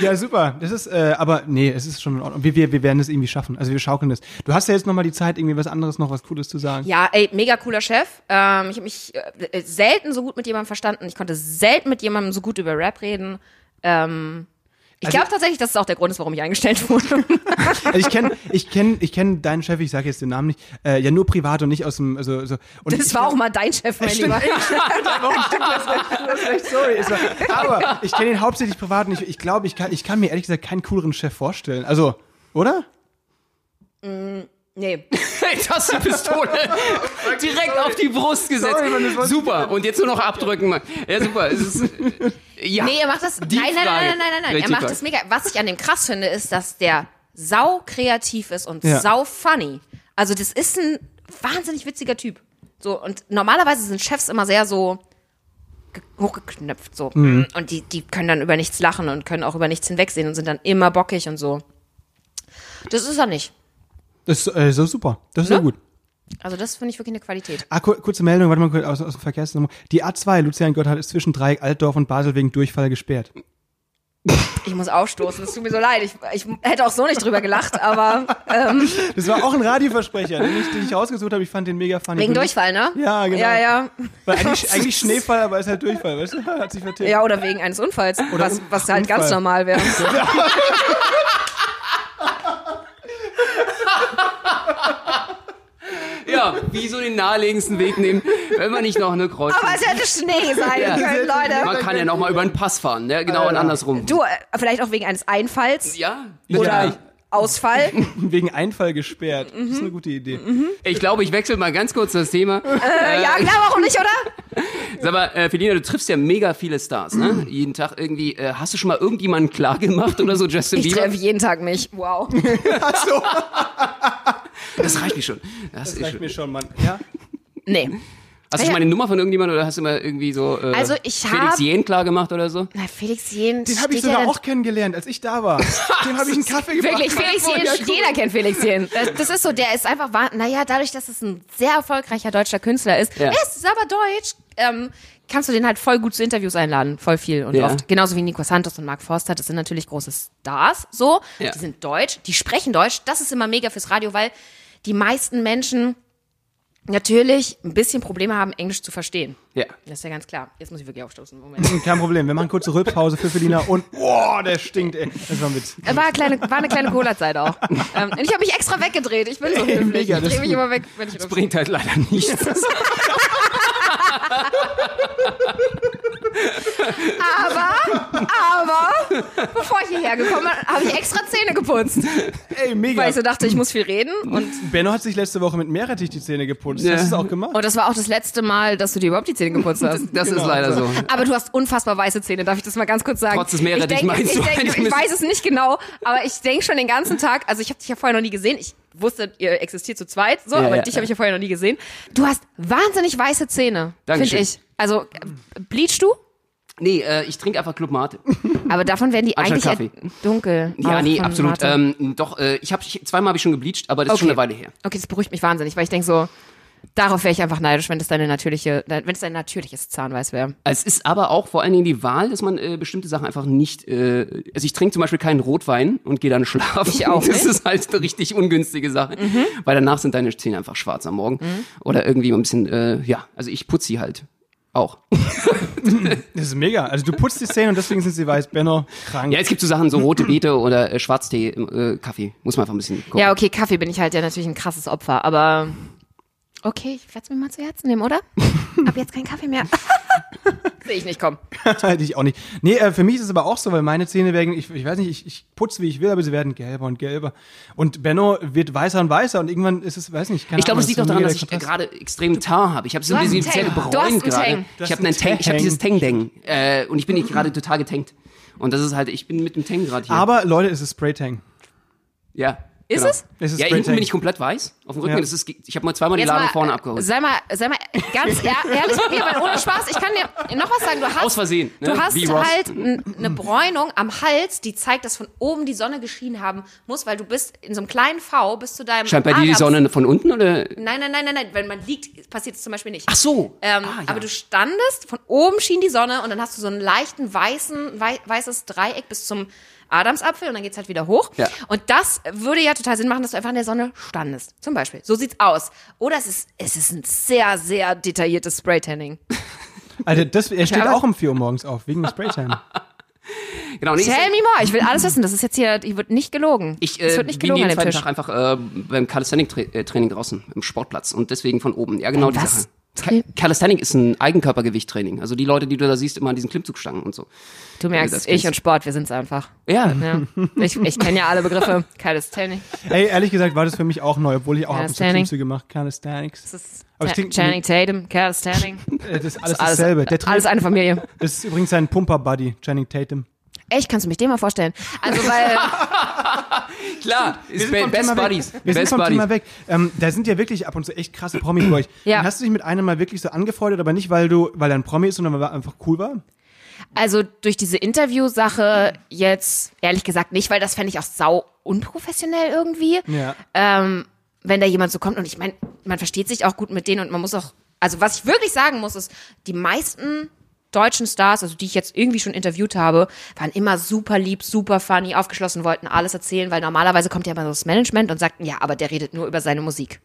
Ja, super. Das ist, äh, aber nee, es ist schon in Ordnung. Wir, wir, wir werden es irgendwie schaffen. Also wir schaukeln das. Du hast ja jetzt nochmal die Zeit, irgendwie was anderes, noch was Cooles zu sagen. Ja, ey, mega cooler Chef. Ähm, ich habe mich äh, selten so gut mit jemandem verstanden. Ich konnte selten mit jemandem so gut über Rap reden. Ähm, ich Also- glaube tatsächlich, dass es auch der Grund ist, warum ich eingestellt wurde. [LAUGHS] Also ich kenne ich kenn, ich kenn deinen Chef, ich sage jetzt den Namen nicht, äh, ja nur privat und nicht aus dem, also, so. Und Das war auch mal dein Chef, mein Stimmt, Lieber. [LAUGHS] Das [LAUGHS] sorry. Aber ich kenne ihn hauptsächlich privat und ich, ich glaube, ich kann, ich kann mir ehrlich gesagt keinen cooleren Chef vorstellen. Also, oder? Nee. Jetzt hast du die Pistole [LAUGHS] direkt auf die Brust gesetzt. Super. Und jetzt nur noch abdrücken. Mann. Ja, super. Es ist, ja. Nee, er macht das. Nein, nein, nein, nein, nein, nein, nein. Er macht das mega. Was ich an dem krass finde, ist, dass der sau kreativ ist und Ja. sau funny. Also, das ist ein wahnsinnig witziger Typ. So, und normalerweise sind Chefs immer sehr so ge- hochgeknöpft, so. Mhm. Und die, die können dann über nichts lachen und können auch über nichts hinwegsehen und sind dann immer bockig und so. Das ist er nicht. Das ist äh, so super. Das ist so Ne? gut. Also, das finde ich wirklich eine Qualität. Ah, kur kurze Meldung, warte mal kurz aus, aus dem Verkehrsnummer. Die A2 Lucian Gotthard ist zwischen Dreieck Altdorf und Basel wegen Durchfall gesperrt. Ich muss aufstoßen, es tut mir so leid. Ich, ich hätte auch so nicht drüber gelacht, aber ähm, [LAUGHS] Das war auch ein Radioversprecher, den ich, den ich rausgesucht habe. Ich fand den mega funny. wegen Durchfall, ne? Ja, genau. Ja, ja. Weil eigentlich, [LAUGHS] eigentlich Schneefall, aber ist halt Durchfall, weißt du? Hat sich vertippt. Ja, oder wegen eines Unfalls, was, Un- was halt ganz Unfall. normal wäre. [LAUGHS] ja, wie so den naheliegendsten Weg nehmen, wenn man nicht noch eine Kreuz. Aber es hätte Schnee sein Ja. können, Leute. Man kann ja noch mal über den Pass fahren, ne? genau und andersrum. Du, äh, vielleicht auch wegen eines Einfalls. ja, Oder natürlich. Ausfall. [LAUGHS] Wegen Einfall gesperrt. Das ist eine gute Idee. Ich glaube, ich wechsle mal ganz kurz das Thema. Äh, ja, klar, warum nicht, oder? [LAUGHS] Sag mal, äh, Felina, du triffst ja mega viele Stars, ne? Jeden Tag irgendwie. Äh, hast du schon mal irgendjemanden klar gemacht oder so, Justin Ich Bieber? treffe jeden Tag mich. Wow. [LAUGHS] Achso, Das reicht mir schon. Das, das reicht schon. mir schon, Mann. Ja? Nee. Hast du schon mal eine Nummer von irgendjemandem oder hast du mal irgendwie so äh, Also ich Felix hab- Jen klar gemacht oder so? Na, Felix Jen Den habe ich sogar ja auch kennengelernt, als ich da war. [LAUGHS] Dem habe ich einen Kaffee gebracht. Wirklich, Felix Jen, Ja, cool. jeder kennt Felix Jen. [LAUGHS] Das, das ist so, der ist einfach, naja, dadurch, dass es ein sehr erfolgreicher deutscher Künstler ist, Ja. er ist aber deutsch, ähm, kannst du den halt voll gut zu Interviews einladen, voll viel und Ja. oft. Genauso wie Nico Santos und Mark Forster, das sind natürlich große Stars, so, Ja. die sind deutsch, die sprechen deutsch, das ist immer mega fürs Radio, weil die meisten Menschen natürlich ein bisschen Probleme haben, Englisch zu verstehen. Ja. Das ist ja ganz klar. Jetzt muss ich wirklich aufstoßen. Moment. Kein Problem, wir machen kurze Rülpspause für Felina und boah, der stinkt, ey. Das war ein Witz. War, eine kleine, war eine kleine Cola-Zeit auch. ähm, und ich habe mich extra weggedreht. Ich bin so höflich. mega, ich das drehe mich immer weg, wenn ich rülpse. Bringt halt leider nichts. [LAUGHS] [LAUGHS] Aber, aber, bevor ich hierher gekommen bin, habe ich extra Zähne geputzt. Ey, mega. Weil ich so dachte, ich muss viel reden. Und, Benno hat sich letzte Woche mit Meerrettich die Zähne geputzt. Ja. Hast du es auch gemacht? und das war auch das letzte Mal, dass du dir überhaupt die Zähne geputzt hast. Das Genau. ist leider so. Aber du hast unfassbar weiße Zähne, darf ich das mal ganz kurz sagen? Trotz des Meerrettichs ich denk, meinst ich, du denk, ich weiß es nicht genau, aber ich denke schon den ganzen Tag, also ich habe dich ja vorher noch nie gesehen, ich wusste, ihr existiert zu zweit, so, Ja, aber ja, dich habe ich ja vorher noch nie gesehen. Du hast wahnsinnig weiße Zähne, finde ich. Also, bleachst du? Nee, äh, ich trinke einfach Club Mate. [LAUGHS] Aber davon werden die Anstatt eigentlich dunkel. Ja, nee, absolut. Ähm, doch, äh, ich habe zweimal habe ich schon gebleached, aber das ist schon eine Weile her. Okay, das beruhigt mich wahnsinnig, weil ich denke so, darauf wäre ich einfach neidisch, wenn das deine natürliche, wenn es dein natürliches Zahnweiß wäre. Es ist aber auch vor allen Dingen die Wahl, dass man äh, bestimmte Sachen einfach nicht. Äh, also ich trinke zum Beispiel keinen Rotwein und gehe dann schlafen. Ich auch [LAUGHS] Das nicht. Mhm. ist halt eine richtig ungünstige Sache, weil danach sind deine Zähne einfach schwarz am Morgen oder irgendwie ein bisschen. Äh, ja, also ich putze sie halt auch. [LAUGHS] Das ist mega. Also du putzt die Zähne und deswegen sind sie weiß. Benno, krank. Ja, es gibt so Sachen, so rote Beete oder äh, Schwarztee, äh, Kaffee. Muss man einfach ein bisschen gucken. Ja, okay, Kaffee bin ich halt ja natürlich ein krasses Opfer, aber okay, ich werde es mir mal zu Herzen nehmen, oder? [LAUGHS] Ab jetzt kein Kaffee mehr. [LAUGHS] Sehe ich nicht, komm. [LAUGHS] Hätte ich auch nicht. Nee, äh, für mich ist es aber auch so, weil meine Zähne werden, ich, ich weiß nicht, ich, ich putze wie ich will, aber sie werden gelber und gelber. Und Benno wird weißer und weißer und irgendwann ist es, weiß nicht, keine Ich glaube, es liegt auch daran, dass ich äh, Kontrast. gerade extrem Tar habe. Ich habe so diese Zähne Tang. Einen gerade. Tang. Ich habe einen Tank. Ich habe Tang. dieses Tang-Dang. Äh, und ich bin nicht gerade total getankt. Und das ist halt, ich bin mit dem Tang gerade hier. Aber Leute, es ist Spray-Tang. ja. Ist genau. es? Es ist ja, hinten bin ich komplett weiß. Auf dem Rücken Ja. ist es, ich habe mal zweimal die Jetzt Ladung mal, vorne äh, abgeholt. Sei mal, sei mal ganz ehr- ehrlich mit mir, weil ohne Spaß, ich kann dir noch was sagen. Du hast, Aus Versehen, ne? Du hast halt eine Bräunung am Hals, die zeigt, dass von oben die Sonne geschienen haben muss, weil du bist in so einem kleinen V bis zu deinem Scheint bei dir die Sonne von unten oder? Nein, nein, nein, nein, nein. Wenn man liegt, passiert es zum Beispiel nicht. Ach so. Ähm, Ah, ja. Aber du standest, von oben schien die Sonne und dann hast du so einen leichten weißen, wei weißes Dreieck bis zum Adamsapfel und dann geht's halt wieder hoch. Ja. Und das würde ja total Sinn machen, dass du einfach in der Sonne standest. Zum Beispiel. So sieht's aus. Oder es ist, es ist ein sehr, sehr detailliertes Spraytanning. [LAUGHS] Alter, das, er steht auch um 4 Uhr morgens auf, wegen dem Spraytan. [LAUGHS] Genau, nee, Tell me more. Ich will alles wissen. Das ist jetzt hier, hier wird nicht gelogen. ich es äh, wird nicht bin gelogen an dem Tisch. Tag einfach äh, beim Calisthenic-Training draußen im Sportplatz und deswegen von oben. Ja, genau die was? Sache. Ca- Calisthenic ist ein Eigenkörpergewichttraining. Also die Leute, die du da siehst, immer an diesen Klimmzugstangen und so. Du das merkst, ich und Sport, wir sind's einfach. Ja, Ja. Ich, ich kenne ja alle Begriffe. [LAUGHS] Calisthenics. Ey, ehrlich gesagt war das für mich auch neu, obwohl ich auch ab und zu Calisthenics. Klimmzüge gemacht Calisthenics. Das ist Aber es klingt- Channing Tatum, Calisthenics. Äh, Das ist alles Alles, dasselbe. Der alles eine Familie. das ist übrigens sein Pumper-Buddy, Channing Tatum. Echt, kannst du mich dem mal vorstellen? Also, weil, [LAUGHS] klar. Ist Wir sind vom Best Thema Buddies. Weg. Wir sind Best vom Buddies. Thema weg. Ähm, da sind ja wirklich ab und zu echt krasse Promis bei euch. [CLEARS THROAT] Ja. Und hast du dich mit einem mal wirklich so angefreundet, aber nicht, weil du, weil er ein Promi ist, sondern weil er einfach cool war? also durch diese Interviewsache jetzt, ehrlich gesagt nicht, weil das fände ich auch sau unprofessionell irgendwie. Ja. Ähm, wenn da jemand so kommt und ich meine, man versteht sich auch gut mit denen und man muss auch, also was ich wirklich sagen muss, ist, die meisten deutschen Stars, also die ich jetzt irgendwie schon interviewt habe, waren immer super lieb, super funny, aufgeschlossen, wollten alles erzählen, weil normalerweise kommt ja immer so das Management und sagt, ja, aber der redet nur über seine Musik.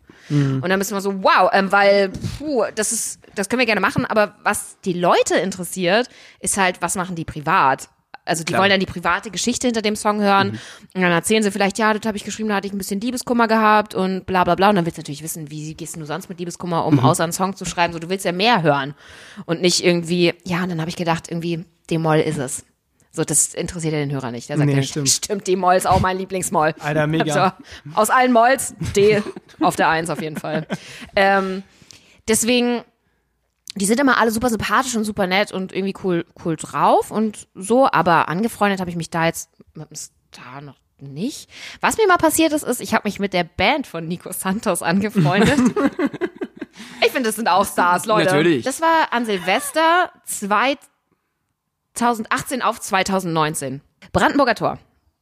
Und dann müssen wir so, wow, ähm, weil, puh, das ist, das können wir gerne machen, aber was die Leute interessiert, ist halt, was machen die privat? Also die Klar. wollen dann die private Geschichte hinter dem Song hören und dann erzählen sie vielleicht, ja, das habe ich geschrieben, da hatte ich ein bisschen Liebeskummer gehabt und bla bla bla. Und dann willst du natürlich wissen, wie gehst du sonst mit Liebeskummer um, außer einen Song zu schreiben. So, du willst ja mehr hören und nicht irgendwie, ja, und dann habe ich gedacht, irgendwie, D-Moll ist es. So, das interessiert ja den Hörer nicht. Der sagt Nee, ja nicht, stimmt. stimmt. die Moll ist auch mein Lieblingsmoll. Alter, mega. [LAUGHS] Also, aus allen Molls, D [LAUGHS] auf der Eins auf jeden Fall. Ähm, deswegen, die sind immer alle super sympathisch und super nett und irgendwie cool, cool drauf und so, aber angefreundet habe ich mich da jetzt mit dem Star noch nicht. Was mir mal passiert ist, ist, ich habe mich mit der Band von Nico Santos angefreundet. [LAUGHS] ich finde, das sind auch Stars, Leute. Natürlich. Das war an Silvester 2018 auf 2019. Brandenburger Tor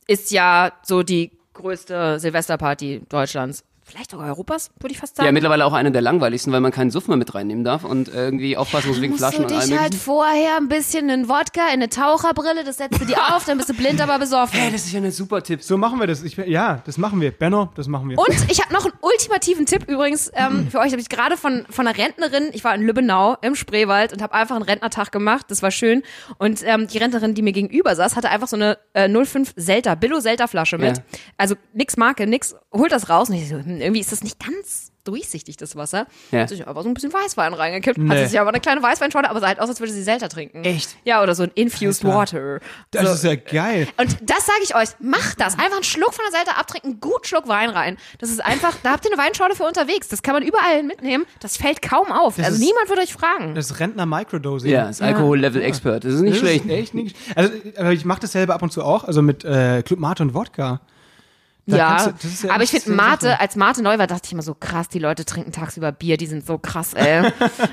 ist ja so die größte Silvesterparty Deutschlands. Vielleicht sogar Europas, würde ich fast sagen. Ja, mittlerweile auch eine der langweiligsten, weil man keinen Suff mehr mit reinnehmen darf und irgendwie aufpassen muss wegen Flaschen du und allem dich halt vorher ein bisschen in Wodka, in eine Taucherbrille, das setzt du dir auf, dann bist du blind, aber besoffen. Hey, das ist ja ein super Tipp. So machen wir das. Ich, ja, das machen wir. Benno, das machen wir. Und ich habe noch einen ultimativen Tipp übrigens ähm, für euch. Habe ich gerade von von einer Rentnerin. Ich war in Lübbenau im Spreewald und habe einfach einen Rentnertag gemacht. Das war schön. Und ähm, die Rentnerin, die mir gegenüber saß, hatte einfach so eine äh, 05 Selta, Billo Selta Flasche mit. Ja. Also nix Marke, nix. Holt das raus. Und ich so, hm, irgendwie ist das nicht ganz durchsichtig das Wasser. Ja. Hat sich aber so ein bisschen Weißwein reingekippt. Hat Nee. sie sich aber eine kleine Weißweinschorle, aber sah halt aus, als würde sie Selta trinken. Echt? Ja, oder so ein infused Alter. water. Das so. ist ja geil. Und das sage ich euch, macht das. Einfach einen Schluck von der Seite abtrinken, einen guten Schluck Wein rein. Das ist einfach, da habt ihr eine Weinschorle für unterwegs. Das kann man überall mitnehmen. Das fällt kaum auf. Das also ist- niemand wird euch fragen. Das ist Rentner Microdosing. Ja, das Alkohol-Level-Expert. Das ist nicht Das schlecht. ist echt nicht. Also, aber ich mache das selber ab und zu auch, also mit äh, Club Mate und Wodka. Da ja, du- ja aber ich finde Mate, als Mate neu war, dachte ich immer so krass, die Leute trinken tagsüber Bier, die sind so krass, ey.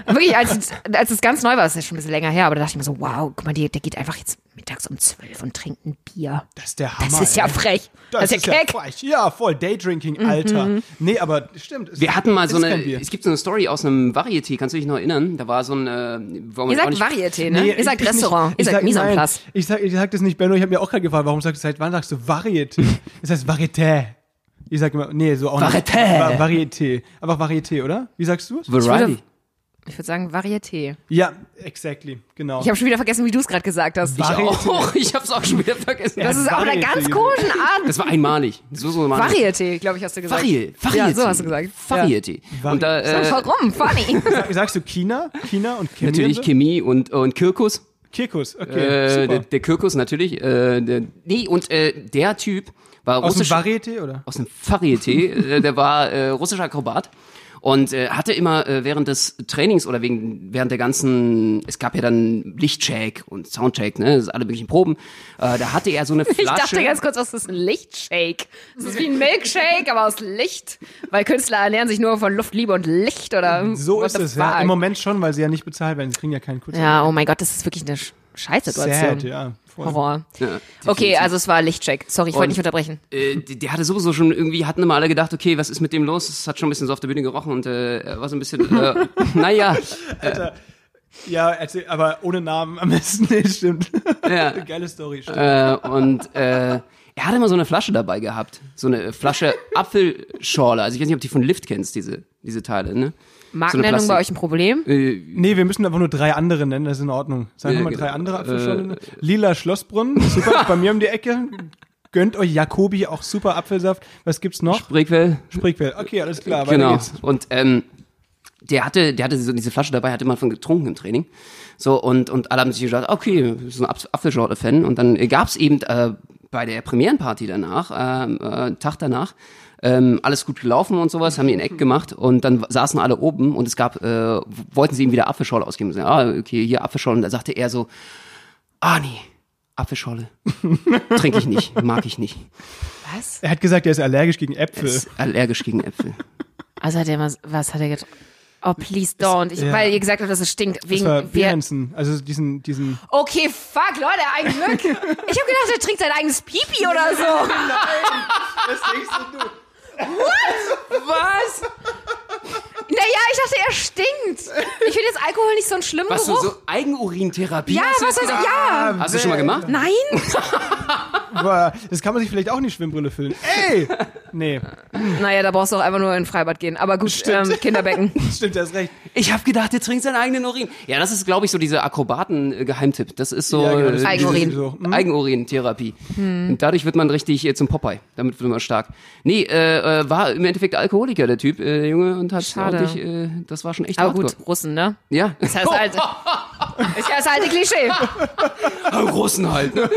Wirklich, als, als es ganz neu war, das ist ja schon ein bisschen länger her, aber da dachte ich mir so, wow, guck mal, die, der geht einfach jetzt mittags um zwölf und trinkt ein Bier. Das ist der Hammer. Das ist ja ey. frech. Das, ist ja. Mhm. frech. Ja, voll. Daydrinking, Alter. Nee, aber stimmt. es Wir hatten mal so eine, es gibt so eine Story aus einem Varieté, kannst du dich noch erinnern? Da war so ein, äh, wo man Ihr sagt nicht, Varieté, ne? Nee, Ihr sagt ich nicht. Restaurant, ihr Ich sagt sag- Mise en place. Ich sag, ich sag das nicht, Benno. Ich habe mir auch gerade gefragt, warum sagst du, seit wann sagst du Varieté? Das heißt Varieté. Ich sag immer, nee, so auch Varieté. nicht. Va Varieté. Einfach Varieté, oder? Wie sagst du es? Variety. Ich würde sagen Varieté. Ja, exactly. Genau. Ich habe schon wieder vergessen, wie du es gerade gesagt hast. Ich auch. [LAUGHS] Ich hab's auch schon wieder vergessen. Das ist auch eine Varieté ganz gesagt. komischen Art. Das war einmalig. So, so malig. Varieté, glaube ich, hast du gesagt. Variety. Variety. Ja, so hast du gesagt. Variety. Ja. Und da, äh, Warum? Funny. [LAUGHS] Sag, sagst du China? China und Chemie? natürlich? Chemie und, und Kirkus. Kirkus, okay. Äh, super. der, der Kirkus natürlich. Äh, der, nee, und äh, der Typ war Aus dem russisch, Varieté, oder? aus dem Varieté, äh, der war äh, russischer Akrobat und äh, hatte immer äh, während des Trainings oder wegen während der ganzen, es gab ja dann Lichtcheck und Soundcheck, ne, das ist alle möglichen Proben, äh, da hatte er so eine [LAUGHS] Ich Flasche. dachte ganz kurz, was ist ein Lichtshake? Das ist wie ein Milkshake, aber aus Licht. Weil Künstler ernähren sich nur von Luft, Liebe und Licht oder So ist es, ja. Im Moment schon, weil sie ja nicht bezahlt werden. Sie kriegen ja keinen Kurz. Ja, oh mein Gott, das ist wirklich eine Sch- Scheißsituation. Sad, ja. Voll. Horror. Ja, Okay, also es war Lichtcheck. Sorry, ich wollte nicht unterbrechen. äh, der, der hatte sowieso schon irgendwie, hatten immer alle gedacht, okay, was ist mit dem los? Es hat schon ein bisschen so auf der Bühne gerochen und äh, er war so ein bisschen, äh, [LAUGHS] naja, Ja, erzähl, aber ohne Namen am besten. Nee, stimmt. ja. [LAUGHS] Geile Story. Stimmt. Äh, und äh, er hatte immer so eine Flasche dabei gehabt. So eine Flasche Apfelschorle. Also ich weiß nicht, ob du die von Lift kennst, diese, diese Teile, ne? Markennennung Plastik- bei euch ein Problem? Äh, Nee, wir müssen einfach nur drei andere nennen, das ist in Ordnung. Sagen wir mal genau. drei andere Apfelschorle. Lila Schlossbrunnen, super, [LAUGHS] bei mir um die Ecke. Gönnt euch Jacobi, auch super Apfelsaft. Was gibt's noch? Spreequell. Sprichwell. Okay, alles klar, Genau. geht's. Und ähm, der hatte, der hatte so diese Flasche dabei, hatte man von getrunken im Training. So, und, und alle haben sich gedacht, okay, so ein Apf- Apfelschorle-Fan. Und dann gab's eben äh, bei der Premierenparty danach, ähm, äh, Tag danach, ähm, alles gut gelaufen und sowas, haben die in Eck gemacht und dann saßen alle oben und es gab, äh, wollten sie ihm wieder Apfelschorle ausgeben. Und sagen, ah, okay, hier Apfelschorle. Und da sagte er so, ah nee, Apfelschorle. [LAUGHS] Trinke ich nicht, mag ich nicht. Was? Er hat gesagt, er ist allergisch gegen Äpfel. Ist allergisch gegen Äpfel. Also hat er was, was hat er getrunken? Oh, please don't. Ich, ja. Weil ihr gesagt habt, dass es stinkt. Das Wegen, war wer, Berenson, also diesen, diesen. okay, fuck, Leute, ein Glück. [LAUGHS] Ich hab gedacht, er trinkt sein eigenes Pipi oder so. Das denkst du? Was? [LAUGHS] Naja, ich dachte, er stinkt. Ich finde jetzt Alkohol nicht so einen schlimmen Was, so, Geruch. so Eigenurintherapie? ja, Hast du was jetzt heißt, ja. Hast du schon mal gemacht? Nein? [LAUGHS] Boah, Das kann man sich vielleicht auch in die Schwimmbrille füllen. Ey! Nee, Naja, da brauchst du auch einfach nur in ein Freibad gehen. Aber gut, ähm, Kinderbecken. [LAUGHS] stimmt, du hast recht. Ich habe gedacht, der trinkt seinen eigenen Urin. Ja, das ist, glaube ich, so dieser Akrobaten-Geheimtipp. Das ist so Ja, genau, das ist Eigenurin. So. Hm? Eigenurintherapie. Und dadurch wird man richtig äh, zum Popeye. Damit wird man stark. Nee, äh, äh, war im Endeffekt Alkoholiker, der Typ, äh, der Junge, und hat Schade. ordentlich, äh, das war schon echt Aber hardcore. gut, Russen, ne? Ja. Das heißt halt, [LAUGHS] Ist ja das alte Klischee. [LAUGHS] Russen halt, ne?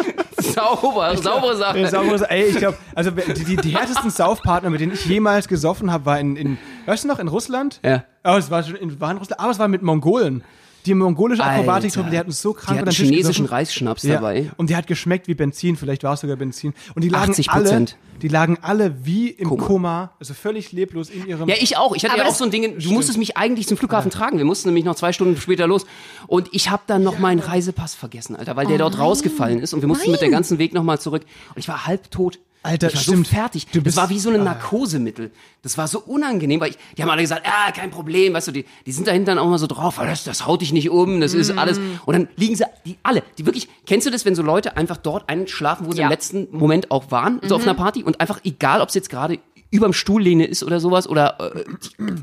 [LAUGHS] Sauber, saubere Sache. Ja, sauberes, ey, ich glaube, also die, die, die härtesten Saufpartner, mit denen ich jemals gesoffen habe, war in, in, weißt du noch, in Russland? Ja. Aber es war schon in, war in Russland, aber es war mit Mongolen. Die mongolische Alter. die hatten so krank Die hatten chinesischen. Reisschnaps Ja. dabei. Und die hat geschmeckt wie Benzin, vielleicht war es sogar Benzin. Und die lagen 80%. alle, die lagen alle wie im Koma. Koma, also völlig leblos in ihrem. Ja, ich auch. Ich hatte Aber ja auch so ein Ding, du musstest mich eigentlich zum Flughafen tragen. Wir mussten nämlich noch zwei Stunden später los. Und ich habe dann noch meinen Reisepass vergessen, Alter, weil der dort rausgefallen ist. Und wir mussten mit der ganzen Weg nochmal zurück. Und ich war halb tot. Alter, ich war stimmt. so fertig. Du das bist- war wie so ein Narkosemittel. Das war so unangenehm, weil ich, die haben alle gesagt, ja, kein Problem, weißt du, die, die sind dahinter dann auch mal so drauf, "Ah, das, das haut dich nicht um, das ist alles. Und dann liegen sie, die alle, die wirklich, kennst du das, wenn so Leute einfach dort einschlafen, wo sie Ja. im letzten Moment auch waren, so auf einer Party und einfach, egal ob es jetzt gerade überm Stuhllehne ist oder sowas oder äh,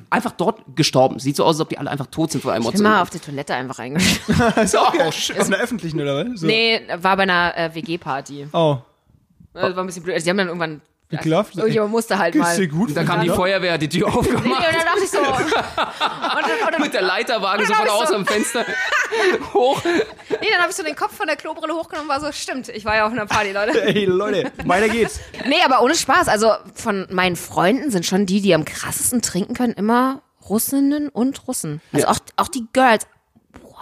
einfach dort gestorben. Sieht so aus, als ob die alle einfach tot sind vor einem Ich bin mal auf die Toilette einfach [LAUGHS] reingeschlafen. ist auch Oh, [LAUGHS] auf einer öffentlichen oder was? So. Nee, war bei einer äh, WG-Party. Oh, Das war ein bisschen blöd. Also, Die haben dann irgendwann. geklopft. Irgendjemand musste halt mal. dir gut? Da kam die Feuerwehr, die Tür [LAUGHS] Nee, aufgemacht. [LAUGHS] und dann dachte ich so. Und, dann- und, Mit der Leiterwagen so von ich außen so- am Fenster [LAUGHS] hoch. nee, dann habe ich so den Kopf von der Klobrille hochgenommen und war so, stimmt, ich war ja auf einer Party, Leute. Ey, Leute, weiter geht's. Nee, aber ohne Spaß. Also von meinen Freunden sind schon die, die am krassesten trinken können, immer Russinnen und Russen. Also auch, auch die Girls.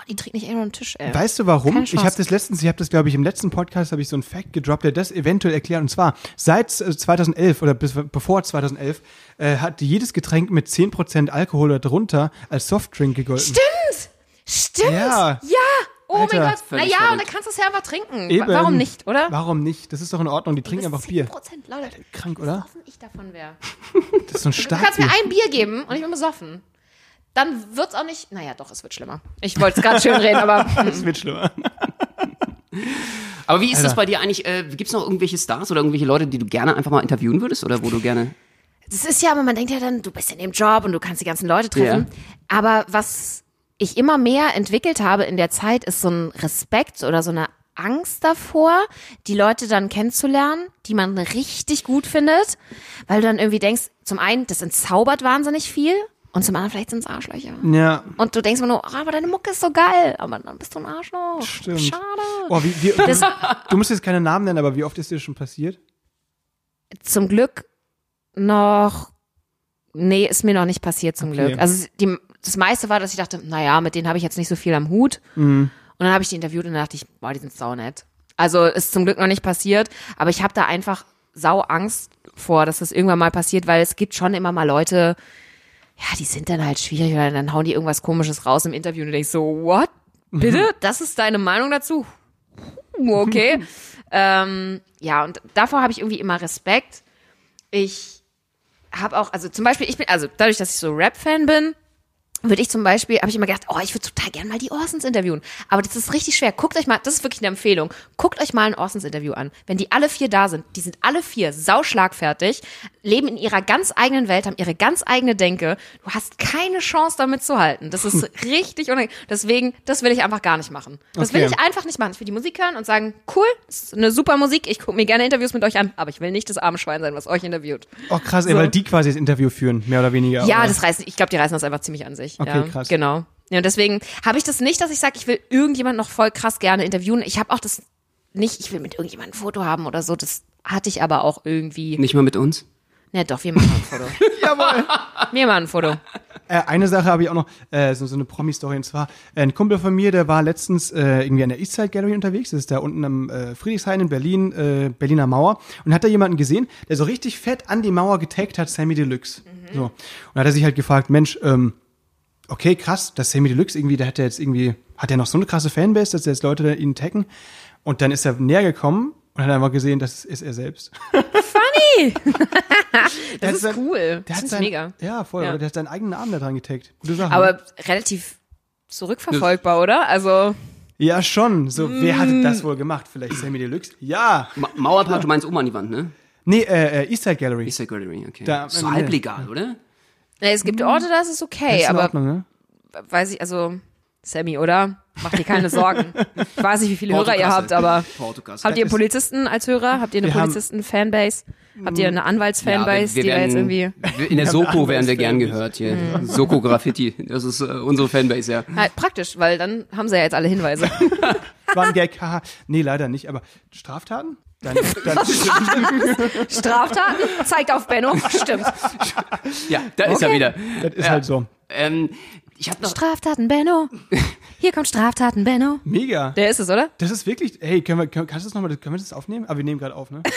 Die trinken nicht irgendwo am Tisch, ey. Weißt du warum? Keine Ich habe das letztens, ich habe das glaube ich im letzten Podcast habe ich so einen Fact gedroppt, der das eventuell erklärt. Und zwar seit äh, 2011 oder bis, bevor 2011 äh, hat jedes Getränk mit 10% Alkohol oder drunter als Softdrink gegolten. Stimmt! Stimmt! Ja. Ja! Oh Alter. mein Gott. Völlig Naja, und verrückt. dann kannst du es ja einfach trinken. Eben. Wa- Warum nicht, oder? Warum nicht? Das ist doch in Ordnung. Die trinken einfach Bier. 10%, Leute. Krank, oder? Besoffen ich davon wäre. [LAUGHS] Das ist so ein Du stark. kannst mir ein Bier geben und ich bin besoffen. Dann wird's auch nicht. Naja, doch, es wird schlimmer. Ich wollte es gerade schön reden, aber. [LAUGHS] [LAUGHS] Das wird schlimmer. Aber wie ist das Alter. bei dir eigentlich? Äh, Gibt es noch irgendwelche Stars oder irgendwelche Leute, die du gerne einfach mal interviewen würdest oder wo du gerne. Das ist ja, aber man denkt ja dann, du bist in dem Job und du kannst die ganzen Leute treffen. Aber was ich immer mehr entwickelt habe in der Zeit, ist so ein Respekt oder so eine Angst davor, die Leute dann kennenzulernen, die man richtig gut findet, weil du dann irgendwie denkst, zum einen, das entzaubert wahnsinnig viel und zum anderen vielleicht sind es Arschlöcher. Ja, Und du denkst immer nur, ah, aber deine Mucke ist so geil, aber dann bist du ein Arschloch. Stimmt. Schade. oh, wie, wie, Das, du musst jetzt keine Namen nennen, aber wie oft ist dir das schon passiert? zum Glück noch, nee, ist mir noch nicht passiert zum Okay. Glück. Also die, das meiste war, dass ich dachte, naja, mit denen habe ich jetzt nicht so viel am Hut. Mhm. Und dann habe ich die interviewt und dann dachte ich, boah, die sind saunett. Also ist zum Glück noch nicht passiert, aber ich habe da einfach sau Angst vor, dass das irgendwann mal passiert, weil es gibt schon immer mal Leute, ja, die sind dann halt schwierig oder dann hauen die irgendwas komisches raus im Interview und denkst so, what? Bitte? Das ist deine Meinung dazu? Okay. [LAUGHS] ähm, ja, und davor habe ich irgendwie immer Respekt. Ich habe auch, also zum Beispiel, ich bin, also dadurch, dass ich so Rap-Fan bin, würde ich zum Beispiel, habe ich immer gedacht, oh, ich würde total gerne mal die Orsons interviewen. Aber das ist richtig schwer. Guckt euch mal, das ist wirklich eine Empfehlung. Guckt euch mal ein Orsons Interview an. Wenn die alle vier da sind, die sind alle vier sauschlagfertig, leben in ihrer ganz eigenen Welt, haben ihre ganz eigene Denke. Du hast keine Chance damit zu halten. Das ist [LAUGHS] richtig unangenehm. Deswegen, das will ich einfach gar nicht machen. Das will Okay. ich einfach nicht machen. Ich will die Musik hören und sagen, cool, ist eine super Musik. Ich gucke mir gerne Interviews mit euch an, aber ich will nicht das arme Schwein sein, was euch interviewt. Oh, krass, ey, weil die quasi das Interview führen, mehr oder weniger. Ja, oder? das reißen, ich glaube, die reißen das einfach ziemlich an sich. Okay, ja, krass. Genau. Ja, und deswegen habe ich das nicht, dass ich sage, ich will irgendjemand noch voll krass gerne interviewen. Ich habe auch das nicht, ich will mit irgendjemandem ein Foto haben oder so. Das hatte ich aber auch irgendwie. Nicht mal mit uns? Ne, doch, wir machen ein Foto. [LAUGHS] Jawohl. Wir machen ein Foto. Äh, eine Sache habe ich auch noch, äh, so, so eine Promi-Story, und zwar, äh, ein Kumpel von mir, der war letztens äh, irgendwie an der Eastside Gallery unterwegs, das ist da unten am äh, Friedrichshain in Berlin, äh, Berliner Mauer, und hat da jemanden gesehen, der so richtig fett an die Mauer getaggt hat, Sammy Deluxe. So. Und hat er sich halt gefragt, Mensch, ähm, okay, krass, dass Sammy Deluxe irgendwie, der hat ja jetzt irgendwie, hat er noch so eine krasse Fanbase, dass jetzt Leute ihn taggen. Und dann ist er näher gekommen und hat einfach gesehen, das ist er selbst. Funny! [LAUGHS] Das hat ist sein- cool. Der Das hat ist sein, mega. Ja, voll, Ja. aber der hat seinen eigenen Namen da dran getaggt. Gute Sache. Aber relativ zurückverfolgbar, oder? Also, Ja, schon. So, wer hatte Mm. das wohl gemacht? Vielleicht Sammy Deluxe? Ja. Ma Mauerpark, du meinst oben an die Wand, ne? Nee, äh, äh Eastside Gallery. Eastside Gallery, okay. Da- so nee. halblegal, oder? Ne, es gibt Orte, da ist es okay, aber Ordnung, ne? weiß ich, also, Sammy, oder? Macht dir keine Sorgen. [LAUGHS] Ich weiß nicht, wie viele Hörer ihr habt, aber habt ihr einen Polizisten als Hörer? Habt ihr eine Polizisten-Fanbase? Habt ihr eine Anwalts-Fanbase, wir, die da jetzt werden- irgendwie... In der [LAUGHS] Soko werden wir gern gehört hier. Soko Graffiti. Das ist äh, unsere Fanbase, ja. Halt praktisch, weil dann haben sie ja jetzt alle Hinweise. [LAUGHS] War ein Gag, haha. Nee, leider nicht, aber Straftaten? Dann, dann, [LAUGHS] Straftaten? Zeigt auf Benno. Stimmt. Ja, da ist er wieder. das ist Ja. halt so. Ähm, ich habe noch Straftaten, Benno. Hier kommt Straftaten, Benno. Mega. Der ist es, oder? Das ist wirklich, hey, können wir, können, kannst du das nochmal, können wir das aufnehmen? Aber wir nehmen gerade auf, ne? [LAUGHS]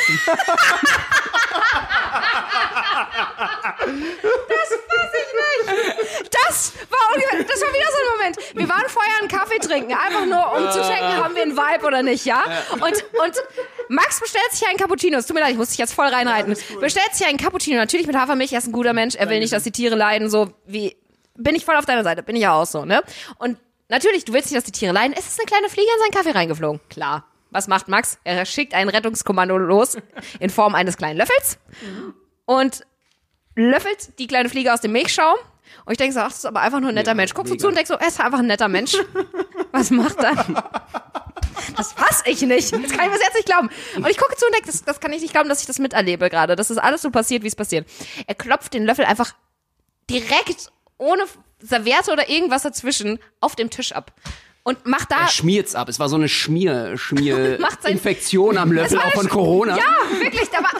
Das war ungefähr, das war wieder so ein Moment. Wir waren vorher einen Kaffee trinken, einfach nur um zu checken, haben wir einen Vibe oder nicht, ja? Und, und Max bestellt sich einen Cappuccino. Es tut mir leid, ich muss dich jetzt voll reinreiten. Bestellt sich einen Cappuccino, natürlich mit Hafermilch, er ist ein guter Mensch, er will nicht, dass die Tiere leiden, so wie, bin ich voll auf deiner Seite, bin ich ja auch so, ne? Und natürlich, du willst nicht, dass die Tiere leiden, es ist eine kleine Fliege in seinen Kaffee reingeflogen. Klar. Was macht Max? Er schickt ein Rettungskommando los in Form eines kleinen Löffels und löffelt die kleine Fliege aus dem Milchschaum. Und ich denke so, ach, das ist aber einfach nur ein netter Mensch. Guckst du zu und denkst so, er ist einfach ein netter Mensch. [LAUGHS] Was macht er? Das fass ich nicht. Das kann ich bis jetzt nicht glauben. Und ich gucke zu und denke, das, das kann ich nicht glauben, dass ich das miterlebe gerade. Dass das alles so passiert, wie es passiert. Er klopft den Löffel einfach direkt ohne Serviette oder irgendwas dazwischen auf dem Tisch ab. Und macht da Er schmiert's ab. Es war so eine Schmier, Schmier [LAUGHS] Macht sein- Infektion am Löffel, auch von Corona. Ja, wirklich. Da war,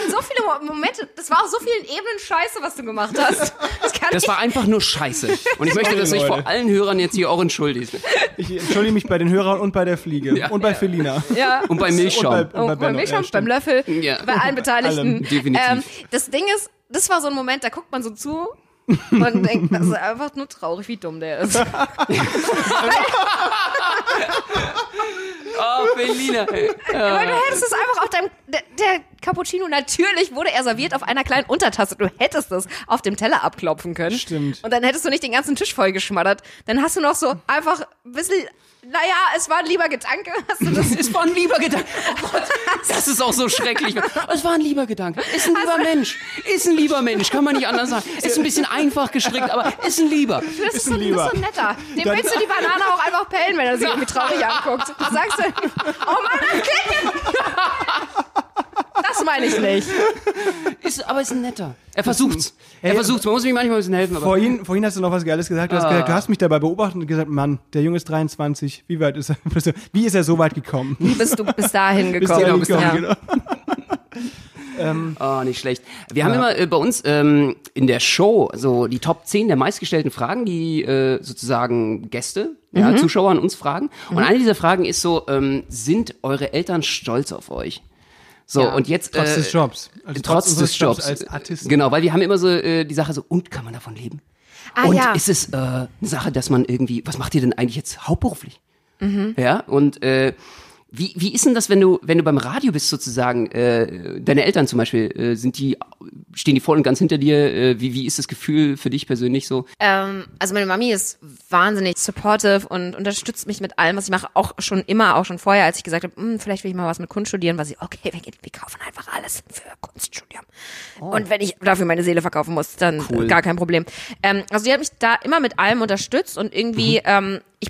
waren so viele Mo- Momente. Das war auf so vielen Ebenen Scheiße, was du gemacht hast. Das kann Das ich. war einfach nur Scheiße. Und ich möchte, dass sich vor allen Hörern jetzt hier auch entschuldigt. Ich entschuldige mich bei den Hörern und bei der Fliege. Ja. Und bei Felina. ja. Und beim Milchschaum. Und bei- Oh, bei beim Benno, Milchschaum, ja, beim. Löffel, Ja. bei allen Beteiligten. [LAUGHS] Allem, definitiv. Ähm, das Ding ist, das war so ein Moment, da guckt man so zu und denkt, das ist einfach nur traurig, wie dumm der ist. Oh, Berliner. Weil du hättest es einfach auf deinem, der, der Cappuccino, natürlich wurde er serviert auf einer kleinen Untertasse. Du hättest es auf dem Teller abklopfen können. Stimmt. Und dann hättest du nicht den ganzen Tisch voll geschmattert. Dann hast du noch so einfach ein bisschen, naja, es war ein lieber Gedanke. [LAUGHS] Hast du das Es war ein lieber Gedanke. Oh [LAUGHS] Gott, das ist auch so schrecklich. Es war ein lieber Gedanke. Ist ein lieber Mensch. Ist ein lieber Mensch. Kann man nicht anders sagen. Ist ein bisschen einfach gestrickt, aber ist ein lieber. Das ist, ein so, das Lieber. ist so ein netter. Dem Dann- willst du die Banane auch einfach pellen, wenn er sich irgendwie traurig anguckt. Da sagst du, [LAUGHS] oh Mann, das klingt Das meine ich nicht. Ist, aber ist ein netter. Er versucht's. Er versucht's. Man muss mich manchmal ein bisschen helfen. Aber Vorhin, vorhin hast du noch was Geiles gesagt. Du hast, Ah. gesagt, du hast mich dabei beobachtet und gesagt, Mann, der Junge ist 23. Wie weit ist er? [LAUGHS] Wie ist er so weit gekommen? Wie bist du bis dahin Bis gekommen? dahin bis gekommen, ja. genau. Oh, [LAUGHS] nicht schlecht. Wir haben immer äh, bei uns ähm, in der Show so die Top 10 der meistgestellten Fragen, die äh, sozusagen Gäste, ja, Zuschauer an uns fragen. Und eine dieser Fragen ist so, ähm, sind eure Eltern stolz auf euch? So, Ja. und jetzt... Trotz äh, des Jobs. Also trotz, unseres des Jobs. als Artisten. Genau, weil wir haben immer so äh, die Sache so, und kann man davon leben? Ah, und ja. ist es äh, eine Sache, dass man irgendwie, was macht ihr denn eigentlich jetzt hauptberuflich? Mhm. Ja, und äh, wie, wie ist denn das, wenn du, wenn du beim Radio bist sozusagen, äh, deine Eltern zum Beispiel, äh, sind die, stehen die voll und ganz hinter dir? Äh, wie, wie ist das Gefühl für dich persönlich so? Ähm, also meine Mami ist wahnsinnig supportive und unterstützt mich mit allem, was ich mache. Auch schon immer, auch schon vorher, als ich gesagt habe, "Hm, vielleicht will ich mal was mit Kunst studieren, war sie, okay, wir, wir kaufen einfach alles für Kunststudium. Und wenn ich dafür meine Seele verkaufen muss, dann Cool. gar kein Problem. Ähm, also die hat mich da immer mit allem unterstützt und irgendwie, ähm, ich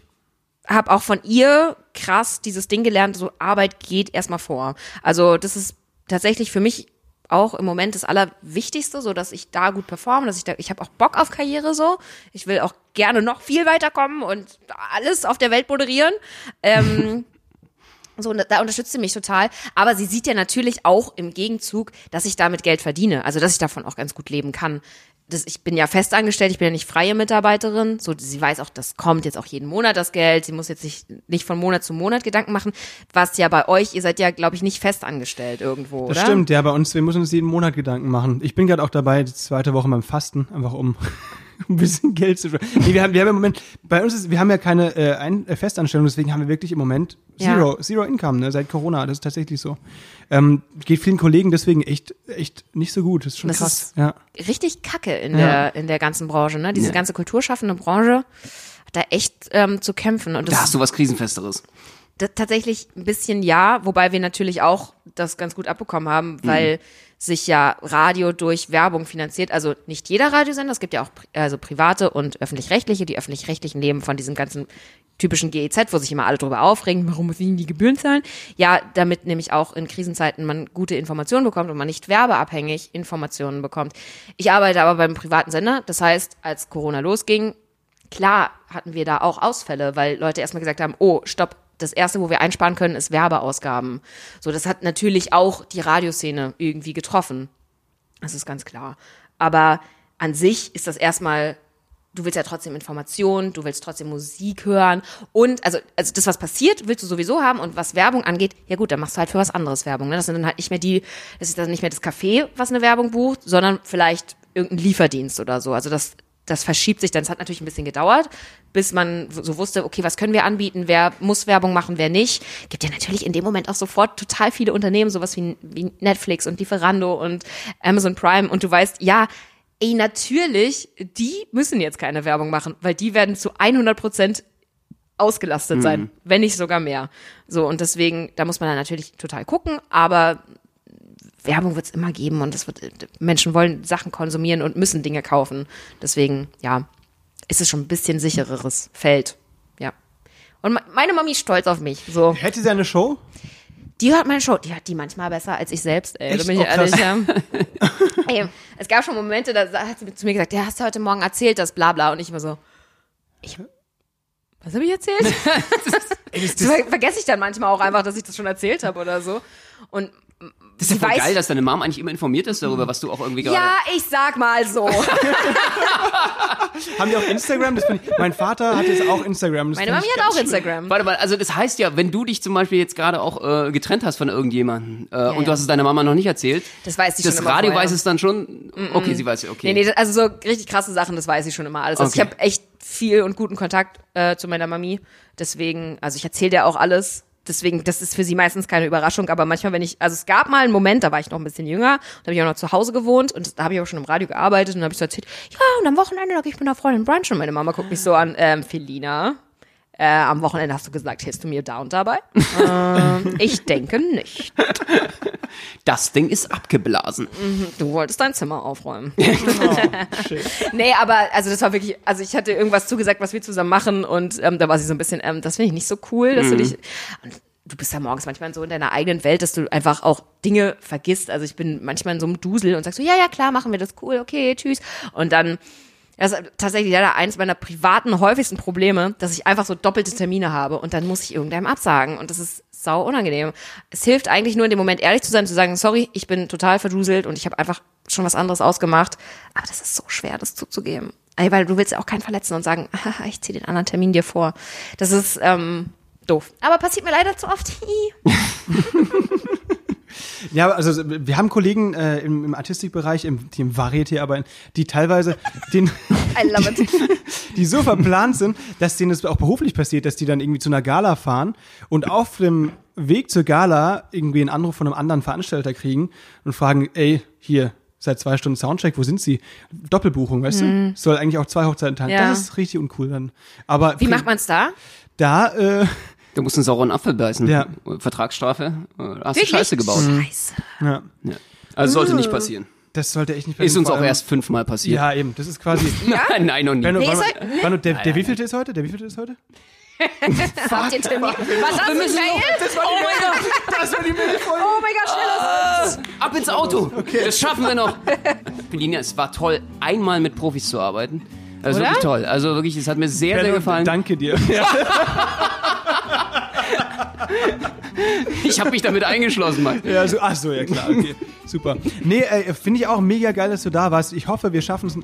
habe auch von ihr krass dieses Ding gelernt, so Arbeit geht erstmal vor. Also das ist tatsächlich für mich auch im Moment das Allerwichtigste, so dass ich da gut performe, dass ich da, ich habe auch Bock auf Karriere so. Ich will auch gerne noch viel weiterkommen und alles auf der Welt moderieren. Ähm, [LAUGHS] so, da unterstützt sie mich total. Aber sie sieht ja natürlich auch im Gegenzug, dass ich damit Geld verdiene. Also, dass ich davon auch ganz gut leben kann. Das, ich bin ja festangestellt, ich bin ja nicht freie Mitarbeiterin. So, sie weiß auch, das kommt jetzt auch jeden Monat das Geld. Sie muss jetzt sich nicht von Monat zu Monat Gedanken machen. Was ja bei euch, ihr seid ja, glaube ich, nicht festangestellt irgendwo, Das oder? stimmt, ja, bei uns, wir müssen uns jeden Monat Gedanken machen. Ich bin gerade auch dabei, die zweite Woche beim Fasten, einfach um ein bisschen Geld zu nee, wir haben, wir haben im Moment, bei uns ist, wir haben ja keine äh, Ein äh, Festanstellung, deswegen haben wir wirklich im Moment Ja. Zero, Zero Income, ne, seit Corona, das ist tatsächlich so. Ähm, geht vielen Kollegen deswegen echt, echt nicht so gut, das ist schon Das krass, ist- ja. richtig kacke in Ja. der in der ganzen Branche, ne? Diese Ja. ganze kulturschaffende Branche hat da echt ähm, zu kämpfen und das Da hast du was Krisenfesteres. tatsächlich ein bisschen ja, wobei wir natürlich auch das ganz gut abbekommen haben, weil sich ja Radio durch Werbung finanziert. Also nicht jeder Radiosender, es gibt ja auch also private und öffentlich-rechtliche. Die öffentlich-rechtlichen leben von diesem ganzen typischen GEZ, wo sich immer alle drüber aufregen, warum müssen die Gebühren zahlen? Ja, damit nämlich auch in Krisenzeiten man gute Informationen bekommt und man nicht werbeabhängig Informationen bekommt. Ich arbeite aber beim privaten Sender, das heißt, als Corona losging, klar hatten wir da auch Ausfälle, weil Leute erstmal gesagt haben, oh, stopp, das erste, wo wir einsparen können, ist Werbeausgaben. So, das hat natürlich auch die Radioszene irgendwie getroffen. Das ist ganz klar. Aber an sich ist das erstmal, du willst ja trotzdem Informationen, du willst trotzdem Musik hören und also, also das, was passiert, willst du sowieso haben und was Werbung angeht, ja gut, dann machst du halt für was anderes Werbung. Ne? Das sind dann halt nicht mehr die, das ist dann nicht mehr das Café, was eine Werbung bucht, sondern vielleicht irgendein Lieferdienst oder so. Also das, das verschiebt sich dann. Es hat natürlich ein bisschen gedauert, bis man so wusste, okay, was können wir anbieten, wer muss Werbung machen, wer nicht. Gibt ja natürlich in dem Moment auch sofort total viele Unternehmen, sowas wie, wie Netflix und Lieferando und Amazon Prime und du weißt, ja, ey, natürlich, die müssen jetzt keine Werbung machen, weil die werden zu 100 Prozent ausgelastet sein, wenn nicht sogar mehr. So, und deswegen, da muss man dann natürlich total gucken, aber Werbung wird es immer geben und es wird, Menschen wollen Sachen konsumieren und müssen Dinge kaufen. Deswegen, ja, ist es schon ein bisschen sichereres Feld. Ja. Und me- meine Mami ist stolz auf mich. So, Hätte sie eine Show? die hört meine Show, die hört die manchmal besser als ich selbst, ey. Echt? Da bin ich Oh, ehrlich, ja. [LAUGHS] ey, es gab schon Momente, da hat sie zu mir gesagt, ja, hast du heute Morgen erzählt, das bla bla. Und ich immer so, ich, was habe ich erzählt? [LAUGHS] [LAUGHS] das ver vergesse ich dann manchmal auch einfach, dass ich das schon erzählt habe oder so. Und Das ist ja sie voll weiß- geil, dass deine Mom eigentlich immer informiert ist darüber, was du auch irgendwie gerade. ja, ich sag mal so. [LAUGHS] Haben die auch Instagram? Das ich, mein Vater hat jetzt auch Instagram. Das Meine Mami hat auch schlimm. Instagram. Warte mal, also das heißt ja, wenn du dich zum Beispiel jetzt gerade auch äh, getrennt hast von irgendjemandem äh, und du ja. hast es deiner Mama noch nicht erzählt, Das weiß sie das schon immer Radio vorher. weiß es dann schon. Okay, sie weiß, okay. Nee, nee, also so richtig krasse Sachen, das weiß ich schon immer alles. Also Okay. ich habe echt viel und guten Kontakt äh, zu meiner Mami. Deswegen, also ich erzähle dir auch alles. Deswegen, das ist für sie meistens keine Überraschung, aber manchmal, wenn ich, also es gab mal einen Moment, da war ich noch ein bisschen jünger, da habe ich auch noch zu Hause gewohnt und da habe ich auch schon im Radio gearbeitet und habe ich so erzählt, ja, und am Wochenende, da gehe ich mit einer Freundin brunchen. Und meine Mama guckt mich so an, ähm, Felina, äh, am Wochenende hast du gesagt, hilfst du mir da und dabei? ähm, [LAUGHS] ich denke nicht. Das Ding ist abgeblasen. Du wolltest dein Zimmer aufräumen. [LAUGHS] [LAUGHS] nee, aber also das war wirklich, also ich hatte irgendwas zugesagt, was wir zusammen machen und ähm, da war sie so ein bisschen, ähm, das finde ich nicht so cool, dass du dich und du bist ja morgens manchmal so in deiner eigenen Welt, dass du einfach auch Dinge vergisst. Also ich bin manchmal in so einem Dusel und sag so, ja, ja, klar, machen wir das cool, okay, tschüss. Und dann das ist tatsächlich leider eins meiner privaten häufigsten Probleme, dass ich einfach so doppelte Termine habe und dann muss ich irgendeinem absagen und das ist sau unangenehm. Es hilft eigentlich nur in dem Moment ehrlich zu sein, zu sagen, sorry, ich bin total verduselt und ich habe einfach schon was anderes ausgemacht, aber das ist so schwer, das zuzugeben. Ey, weil du willst ja auch keinen verletzen und sagen, [LAUGHS] haha, ich ziehe den anderen Termin dir vor. Das ist ähm, doof. Aber passiert mir leider zu oft. [LAUGHS] Ja, also wir haben Kollegen äh, im, im Artistikbereich, im, die im Varieté arbeiten, die teilweise den, [LAUGHS] I love it. [LAUGHS] die so verplant sind, dass denen das auch beruflich passiert, dass die dann irgendwie zu einer Gala fahren und auf dem Weg zur Gala irgendwie einen Anruf von einem anderen Veranstalter kriegen und fragen, ey, hier, seit zwei Stunden Soundcheck, wo sind sie? Doppelbuchung, weißt du? Soll eigentlich auch zwei Hochzeiten teilen. Ja. Das ist richtig uncool dann. Aber Wie macht man's da? da, äh, Du musst einen sauren Apfel beißen. Ja. Vertragsstrafe. äh, Hast Wirklich? du Scheiße gebaut. Scheiße. ja, Ja. Also sollte nicht passieren. das sollte echt nicht Ist uns auch erst fünfmal passiert. Ja, eben, das ist quasi. [LAUGHS] Nein, nein, noch nie. Benno, Nee, wann, ne? wann, der, der wievielte ist heute? Der wievielte ist heute? [LAUGHS] Ihr Termin? Was hast du denn oh mein Gott, Das war die Mailfolge. Oh mein Gott, schnell ab ins Auto. Das schaffen wir noch. Felina, es war toll, einmal mit Profis zu arbeiten. Also Oder? wirklich toll. Also wirklich, es hat mir sehr, sehr gefallen. Danke dir. [LAUGHS] Ich habe mich damit eingeschlossen, Mann. Ja, so, ach so, ja klar, okay. Super. Nee, äh, finde ich auch mega geil, dass du da warst. Ich hoffe, wir schaffen es.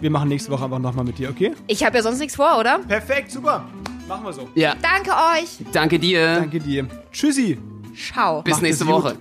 Wir machen nächste Woche einfach nochmal mit dir, okay? Ich habe ja sonst nichts vor, oder? Perfekt, super. Machen wir so. Ja, Danke euch. danke dir. Danke dir. Tschüssi. Ciao. Bis Macht nächste. Woche.